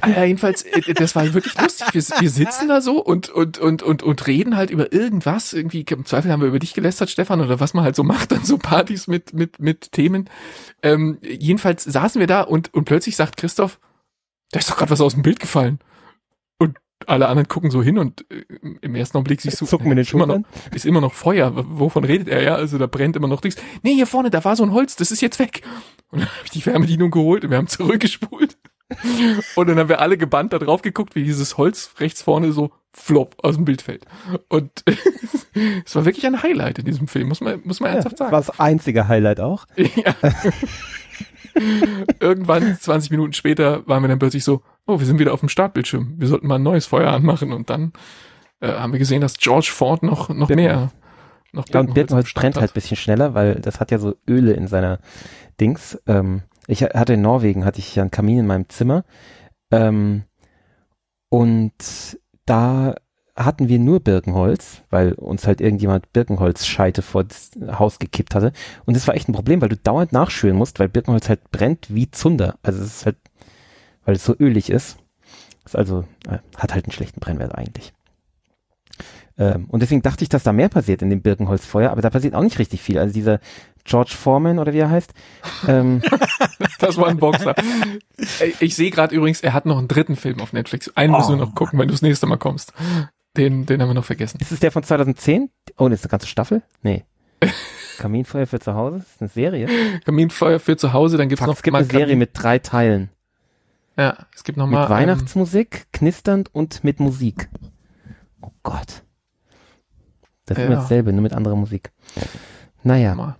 Ah, Ja, jedenfalls, äh, das war wirklich lustig. Wir, wir sitzen da so und, und, und, und, und reden halt über irgendwas. Irgendwie, im Zweifel haben wir über dich gelästert, Stefan, oder was man halt so macht an so Partys mit, mit, mit Themen. Ähm, jedenfalls saßen wir da und, und plötzlich sagt Christoph, da ist doch gerade was aus dem Bild gefallen. Alle anderen gucken so hin und äh, im ersten Augenblick siehst du, Zucken mit den ist immer noch, ist immer noch Feuer. Wovon redet er? Ja, also da brennt immer noch nichts. Nee, hier vorne, da war so ein Holz, das ist jetzt weg. Und dann habe ich die Fernbedienung geholt und wir haben zurückgespult. Und dann haben wir alle gebannt da drauf geguckt, wie dieses Holz rechts vorne so flop aus dem Bild fällt. Und es war wirklich ein Highlight in diesem Film, muss man, muss man Ja, ernsthaft das sagen. war das einzige Highlight auch. Ja. Irgendwann, 20 Minuten später, waren wir dann plötzlich so, oh, wir sind wieder auf dem Startbildschirm. Wir sollten mal ein neues Feuer anmachen. Und dann äh, haben wir gesehen, dass George Ford noch, noch mehr, noch Ja, und Birkenholz brennt halt ein bisschen schneller, weil das hat ja so Öle in seiner Dings. Ähm, ich ha- hatte in Norwegen, hatte ich ja einen Kamin in meinem Zimmer. Ähm, und da hatten wir nur Birkenholz, weil uns halt irgendjemand Birkenholzscheite vor das Haus gekippt hatte. Und das war echt ein Problem, weil du dauernd nachschülen musst, weil Birkenholz halt brennt wie Zunder. Also es ist halt, weil es so ölig ist. Ist also, äh, hat halt einen schlechten Brennwert eigentlich. Ähm, und deswegen dachte ich, dass da mehr passiert in dem Birkenholzfeuer, aber da passiert auch nicht richtig viel. Also dieser George Foreman oder wie er heißt, ähm, Das war ein Boxer. Ich sehe gerade übrigens, er hat noch einen dritten Film auf Netflix. Einen müssen wir Oh, noch gucken, wenn du das nächste Mal kommst. Den, den haben wir noch vergessen. ist es der von 2010? Oh, das ist eine ganze Staffel? Nee. Kaminfeuer für zu Hause? Das ist eine Serie. Kaminfeuer für zu Hause, dann gibt's Fuck, noch es gibt mal eine Serie Kamin- mit drei Teilen. Ja, es gibt noch Mit mal ähm, Weihnachtsmusik, knisternd und mit Musik. Oh Gott. Das ist immer Ja. dasselbe, nur mit anderer Musik. Naja. ähm, mal.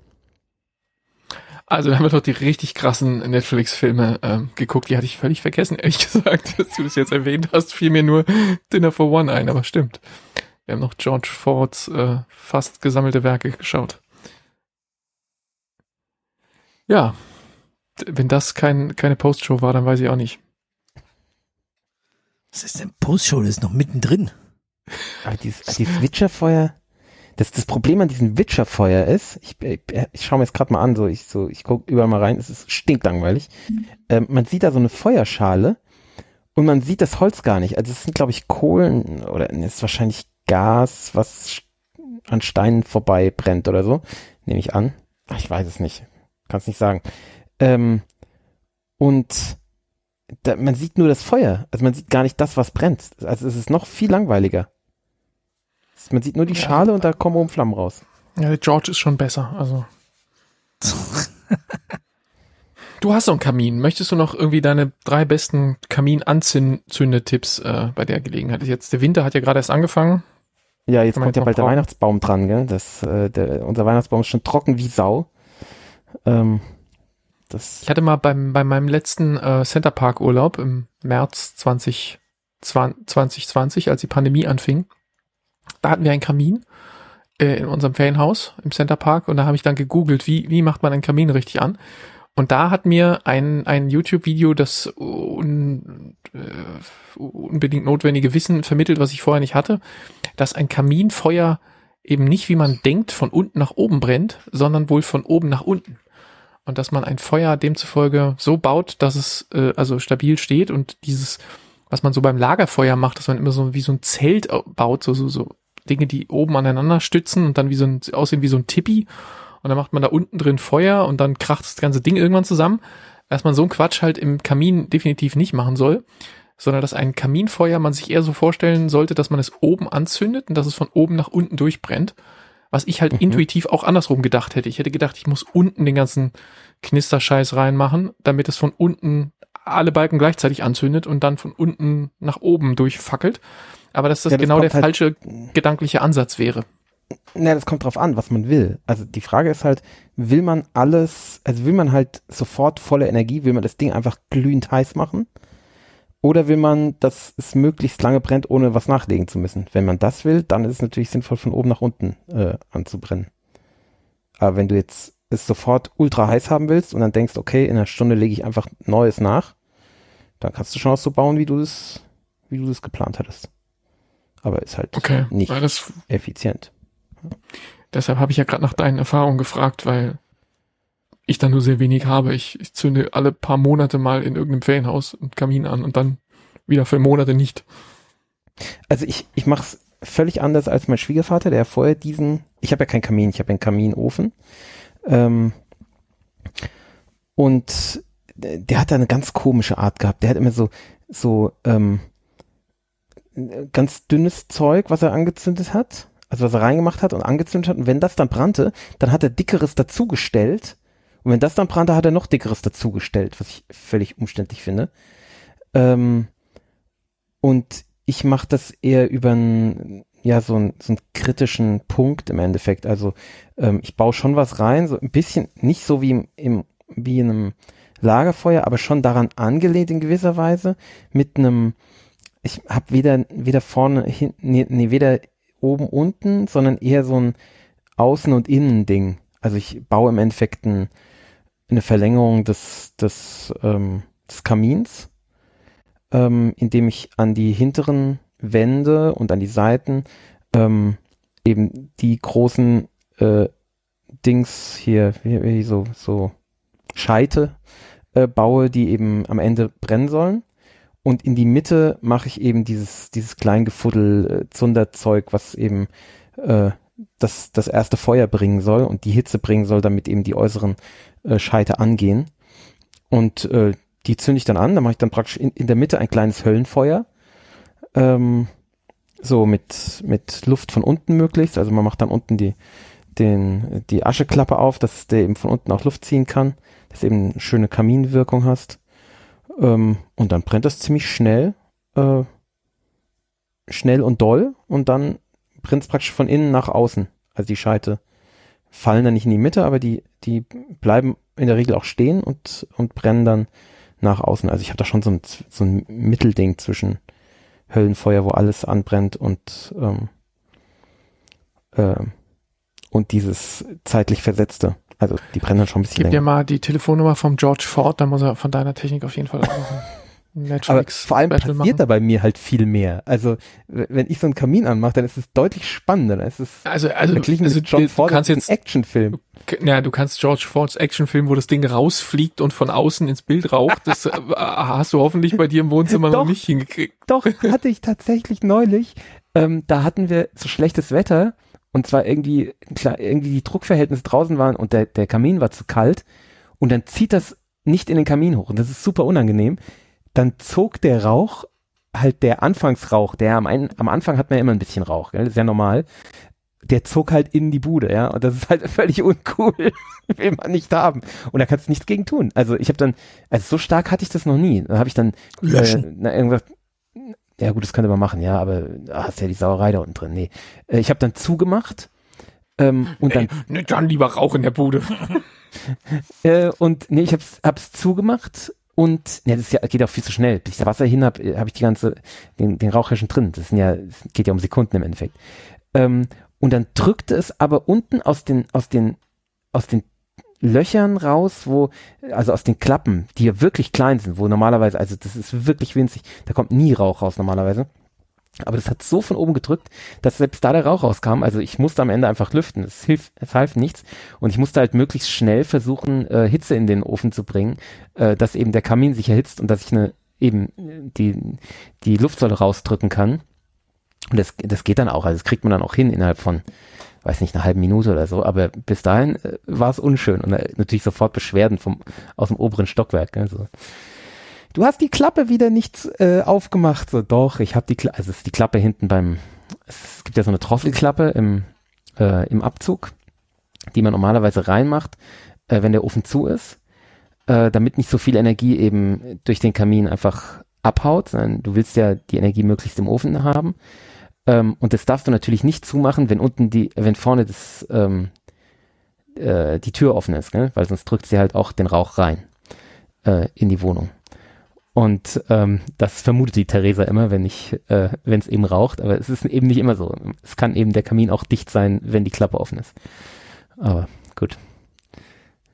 Also da haben wir doch die richtig krassen Netflix-Filme ähm, geguckt. Die hatte ich völlig vergessen, ehrlich gesagt, dass du das jetzt erwähnt hast. Fiel mir nur Dinner for One ein, aber stimmt. Wir haben noch George Fords äh, fast gesammelte Werke geschaut. Ja, wenn das kein, keine Postshow war, dann weiß ich auch nicht. Was ist denn Postshow? Das ist noch mittendrin. Aber dieses, dieses Witcherfeuer, das, das Problem an diesem Witcherfeuer ist, ich, ich, ich schaue mir jetzt gerade mal an, so ich, so, ich gucke überall mal rein, es ist stinklangweilig. Ähm, man sieht da so eine Feuerschale und man sieht das Holz gar nicht. Also es sind, glaube ich, Kohlen oder es ist wahrscheinlich Gas, was an Steinen vorbei brennt oder so. Nehme ich an. Ach, ich weiß es nicht. Kann es nicht sagen. Ähm, und da, man sieht nur das Feuer. Also man sieht gar nicht das, was brennt. Also es ist noch viel langweiliger. Man sieht nur die Ja. Schale und da kommen oben Flammen raus. Ja, der George ist schon besser, also. Du hast so einen Kamin. Möchtest du noch irgendwie deine drei besten Kamin-Anzündetipps äh, bei der Gelegenheit? Jetzt der Winter hat ja gerade erst angefangen. Ja, jetzt kommt ja bald der. Weihnachtsbaum dran, gell? Das, äh, der, unser Weihnachtsbaum ist schon trocken wie Sau. Ähm, das, Ich hatte mal beim, bei meinem letzten äh, Center Park Urlaub im März 20, 2020, als die Pandemie anfing, da hatten wir einen Kamin äh, in unserem Ferienhaus im Center Park und da habe ich dann gegoogelt, wie, wie macht man einen Kamin richtig an? Und da hat mir ein, ein YouTube-Video das un, äh, unbedingt notwendige Wissen vermittelt, was ich vorher nicht hatte, dass ein Kaminfeuer eben nicht, wie man denkt, von unten nach oben brennt, sondern wohl von oben nach unten. Und dass man ein Feuer demzufolge so baut, dass es äh, also stabil steht und dieses, was man so beim Lagerfeuer macht, dass man immer so wie so ein Zelt au- baut, so, so, so Dinge, die oben aneinander stützen und dann wie so ein, aussehen wie so ein Tippi. Und dann macht man da unten drin Feuer und dann kracht das ganze Ding irgendwann zusammen. Dass man so einen Quatsch halt im Kamin definitiv nicht machen soll, sondern dass ein Kaminfeuer man sich eher so vorstellen sollte, dass man es oben anzündet und dass es von oben nach unten durchbrennt. Was ich halt Mhm. intuitiv auch andersrum gedacht hätte. Ich hätte gedacht, ich muss unten den ganzen Knisterscheiß reinmachen, damit es von unten alle Balken gleichzeitig anzündet und dann von unten nach oben durchfackelt. Aber dass das, Ja, das genau der halt- falsche gedankliche Ansatz wäre. Na, das kommt drauf an, was man will. Also die Frage ist halt, will man alles, also will man halt sofort volle Energie, will man das Ding einfach glühend heiß machen? Oder will man, dass es möglichst lange brennt, ohne was nachlegen zu müssen? Wenn man das will, dann ist es natürlich sinnvoll, von oben nach unten äh, anzubrennen. Aber wenn du jetzt es sofort ultra heiß haben willst und dann denkst, okay, in einer Stunde lege ich einfach Neues nach, dann kannst du schon auch so bauen, wie du das, wie du das geplant hattest. Aber ist halt Okay. nicht das, effizient. deshalb habe ich ja gerade nach deinen Erfahrungen gefragt, weil ich da nur sehr wenig habe. Ich, ich zünde alle paar Monate mal in irgendeinem Ferienhaus einen Kamin an und dann wieder für Monate nicht. Also ich, ich mache es völlig anders als mein Schwiegervater, der vorher diesen, ich habe ja keinen Kamin, ich habe einen Kaminofen. Ähm, und der hat da eine ganz komische Art gehabt. Der hat immer so, so ähm, ganz dünnes Zeug, was er angezündet hat, also was er reingemacht hat und angezündet hat. Und wenn das dann brannte, dann hat er dickeres dazugestellt. Und wenn das dann brannte, hat er noch dickeres dazugestellt, was ich völlig umständlich finde. Ähm, und ich mache das eher über einen, ja, so, einen so einen kritischen Punkt im Endeffekt. Also ähm, ich baue schon was rein, so ein bisschen, nicht so wie im, im wie in einem Lagerfeuer, aber schon daran angelehnt in gewisser Weise, mit einem, ich habe weder, weder vorne, hin, nee, nee, weder oben, unten, sondern eher so ein Außen- und Innen-Ding. Also ich baue im Endeffekt ein, eine Verlängerung des, des, ähm, des Kamins, ähm, indem ich an die hinteren Wände und an die Seiten ähm, eben die großen äh, Dings hier, wie, so, so Scheite äh, baue, die eben am Ende brennen sollen. Und in die Mitte mache ich eben dieses, dieses Kleingefuddel, äh, Zunderzeug, was eben äh, das, das erste Feuer bringen soll und die Hitze bringen soll, damit eben die äußeren äh, Scheite angehen. Und äh, die zünde ich dann an, da mache ich dann praktisch in, in der Mitte ein kleines Höllenfeuer. Ähm, so mit, mit Luft von unten möglichst. Also man macht dann unten die, den, die Ascheklappe auf, dass der eben von unten auch Luft ziehen kann, dass eben eine schöne Kaminwirkung hast. Ähm, und dann brennt das ziemlich schnell, äh, schnell und doll und dann brennt es praktisch von innen nach außen. Also die Scheite fallen dann nicht in die Mitte, aber die, die bleiben in der Regel auch stehen und, und brennen dann nach außen. Also ich habe da schon so ein, so ein Mittelding zwischen Höllenfeuer, wo alles anbrennt und ähm, äh, und dieses zeitlich versetzte. Also die brennen dann schon ein bisschen Gib dir länger. mal die Telefonnummer vom George Ford, dann muss er von deiner Technik auf jeden Fall auch noch ein Aber Netflix vor allem Special passiert machen. da bei mir halt viel mehr. Also wenn ich so einen Kamin anmache, dann ist es deutlich spannender. Dann ist es Also, also, verglichen also mit John du Ford kannst jetzt, Actionfilm. ja, du kannst George Fords Actionfilm, wo das Ding rausfliegt und von außen ins Bild raucht, das äh, hast du hoffentlich bei dir im Wohnzimmer noch Doch. nicht hingekriegt. Doch, hatte ich tatsächlich neulich. Ähm, da hatten wir so schlechtes Wetter und zwar irgendwie, klar, irgendwie die Druckverhältnisse draußen waren und der, der Kamin war zu kalt und dann zieht das nicht in den Kamin hoch und das ist super unangenehm. Dann zog der Rauch, halt der Anfangsrauch, der am, ein, am Anfang hat man ja immer ein bisschen Rauch, gell? ist ja normal. Der zog halt in die Bude, ja, und das ist halt völlig uncool, will man nicht haben. Und da kannst du nichts gegen tun. Also ich habe dann, also so stark hatte ich das noch nie. Da habe ich dann Löschen. Äh, na, irgendwas, ja gut, das könnte man machen, ja, aber ah, ist ja die Sauerei da unten drin. Nee. Äh, ich habe dann zugemacht ähm, und dann ne, dann lieber Rauch in der Bude. äh, und nee, ich hab's, hab's zugemacht und nee, das ja, geht auch viel zu schnell. Bis ich das Wasser hin hab, äh, habe ich die ganze, den, den Rauch ja schon drin. Das sind ja, es geht ja um Sekunden im Endeffekt. Ähm, und dann drückte es aber unten aus den, aus den, aus den Löchern raus, wo, also aus den Klappen, die ja wirklich klein sind, wo normalerweise, also das ist wirklich winzig, da kommt nie Rauch raus normalerweise. Aber das hat so von oben gedrückt, dass selbst da der Rauch rauskam. Also ich musste am Ende einfach lüften. Es hilft, es half nichts. Und ich musste halt möglichst schnell versuchen, äh, Hitze in den Ofen zu bringen, äh, dass eben der Kamin sich erhitzt und dass ich eine eben äh, die die Luftsäule rausdrücken kann. Und das das geht dann auch. Also das kriegt man dann auch hin innerhalb von weiß nicht, eine halbe Minute oder so, aber bis dahin äh, war es unschön und äh, natürlich sofort Beschwerden vom, aus dem oberen Stockwerk. Ne, so. Du hast die Klappe wieder nicht äh, aufgemacht. So, doch, ich habe die Klappe, also es ist die Klappe hinten beim, es gibt ja so eine Drosselklappe im, äh, im Abzug, die man normalerweise reinmacht, äh, wenn der Ofen zu ist. äh, damit nicht so viel Energie eben durch den Kamin einfach abhaut, sondern du willst ja die Energie möglichst im Ofen haben. Ähm, und das darfst du natürlich nicht zumachen, wenn unten die, wenn vorne das, ähm, äh, die Tür offen ist, ne? weil sonst drückt sie halt auch den Rauch rein äh, in die Wohnung. Und ähm, das vermutet die Theresa immer, wenn ich, äh, wenn es eben raucht, aber es ist eben nicht immer so. Es kann eben der Kamin auch dicht sein, wenn die Klappe offen ist. Aber gut.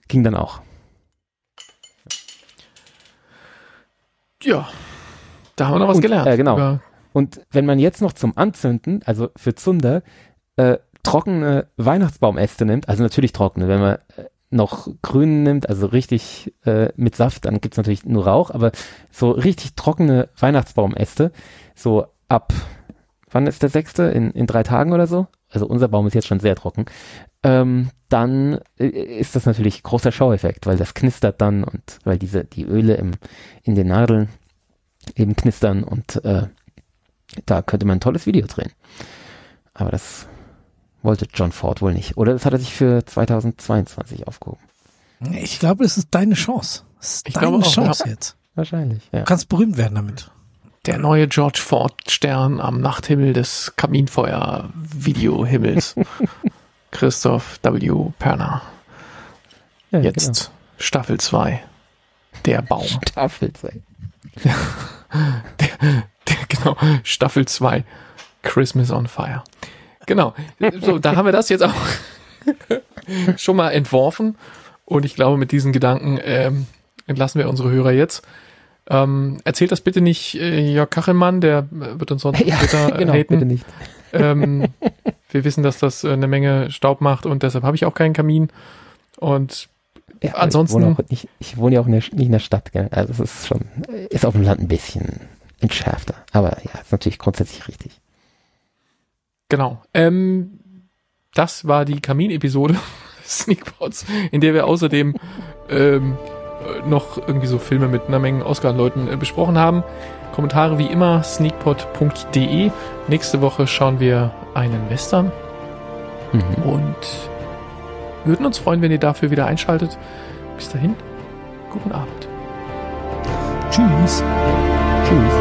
Ging dann auch. Ja, da haben wir noch was Und, gelernt. äh, genau. Über- Und wenn man jetzt noch zum Anzünden, also für Zunder, äh, trockene Weihnachtsbaumäste nimmt, also natürlich trockene, wenn man äh, noch grün nimmt, also richtig äh, mit Saft, dann gibt's natürlich nur Rauch, aber so richtig trockene Weihnachtsbaumäste, so ab, wann ist der sechste? In, in drei Tagen oder so? Also unser Baum ist jetzt schon sehr trocken. Ähm, dann äh, ist das natürlich großer Schaueffekt, weil das knistert dann und weil diese, die Öle im, in den Nadeln eben knistern und äh, da könnte man ein tolles Video drehen. Aber das wollte John Ford wohl nicht. Oder das hat er sich für 2022 aufgehoben. Ich glaube, es ist deine Chance. Es ist Ich deine glaube auch, Chance ja. jetzt. Wahrscheinlich, ja. Du kannst berühmt werden damit. Der neue George Ford Stern am Nachthimmel des Kaminfeuer-Videohimmels. Christoph W. Perner. ja Jetzt Staffel 2. Der Baum. Genau. Staffel 2. Der, genau, Staffel 2. Christmas on Fire. Genau. So, da haben wir das jetzt auch schon mal entworfen. Und ich glaube, mit diesen Gedanken ähm, entlassen wir unsere Hörer jetzt. Ähm, erzählt das bitte nicht äh, Jörg Kachelmann, der äh, wird uns sonst Ja, Twitter äh, genau, haten. bitte nicht. Ähm, wir wissen, dass das äh, eine Menge Staub macht und deshalb habe ich auch keinen Kamin. Und Ja, Ansonsten- Ich wohne, nicht, ich wohne ja auch in der, nicht in der Stadt, gell? Also es ist schon, ist auf dem Land ein bisschen entschärfter. Aber ja, ist natürlich grundsätzlich richtig. Genau. Ähm, das war die Kamin-Episode Sneakpots, in der wir außerdem ähm, äh, noch irgendwie so Filme mit einer Menge Oscar-Leuten äh, besprochen haben. Kommentare wie immer sneakpot.de. Nächste Woche schauen wir einen Western Mhm. und würden uns freuen, wenn ihr dafür wieder einschaltet. Bis dahin, guten Abend. Tschüss. Tschüss.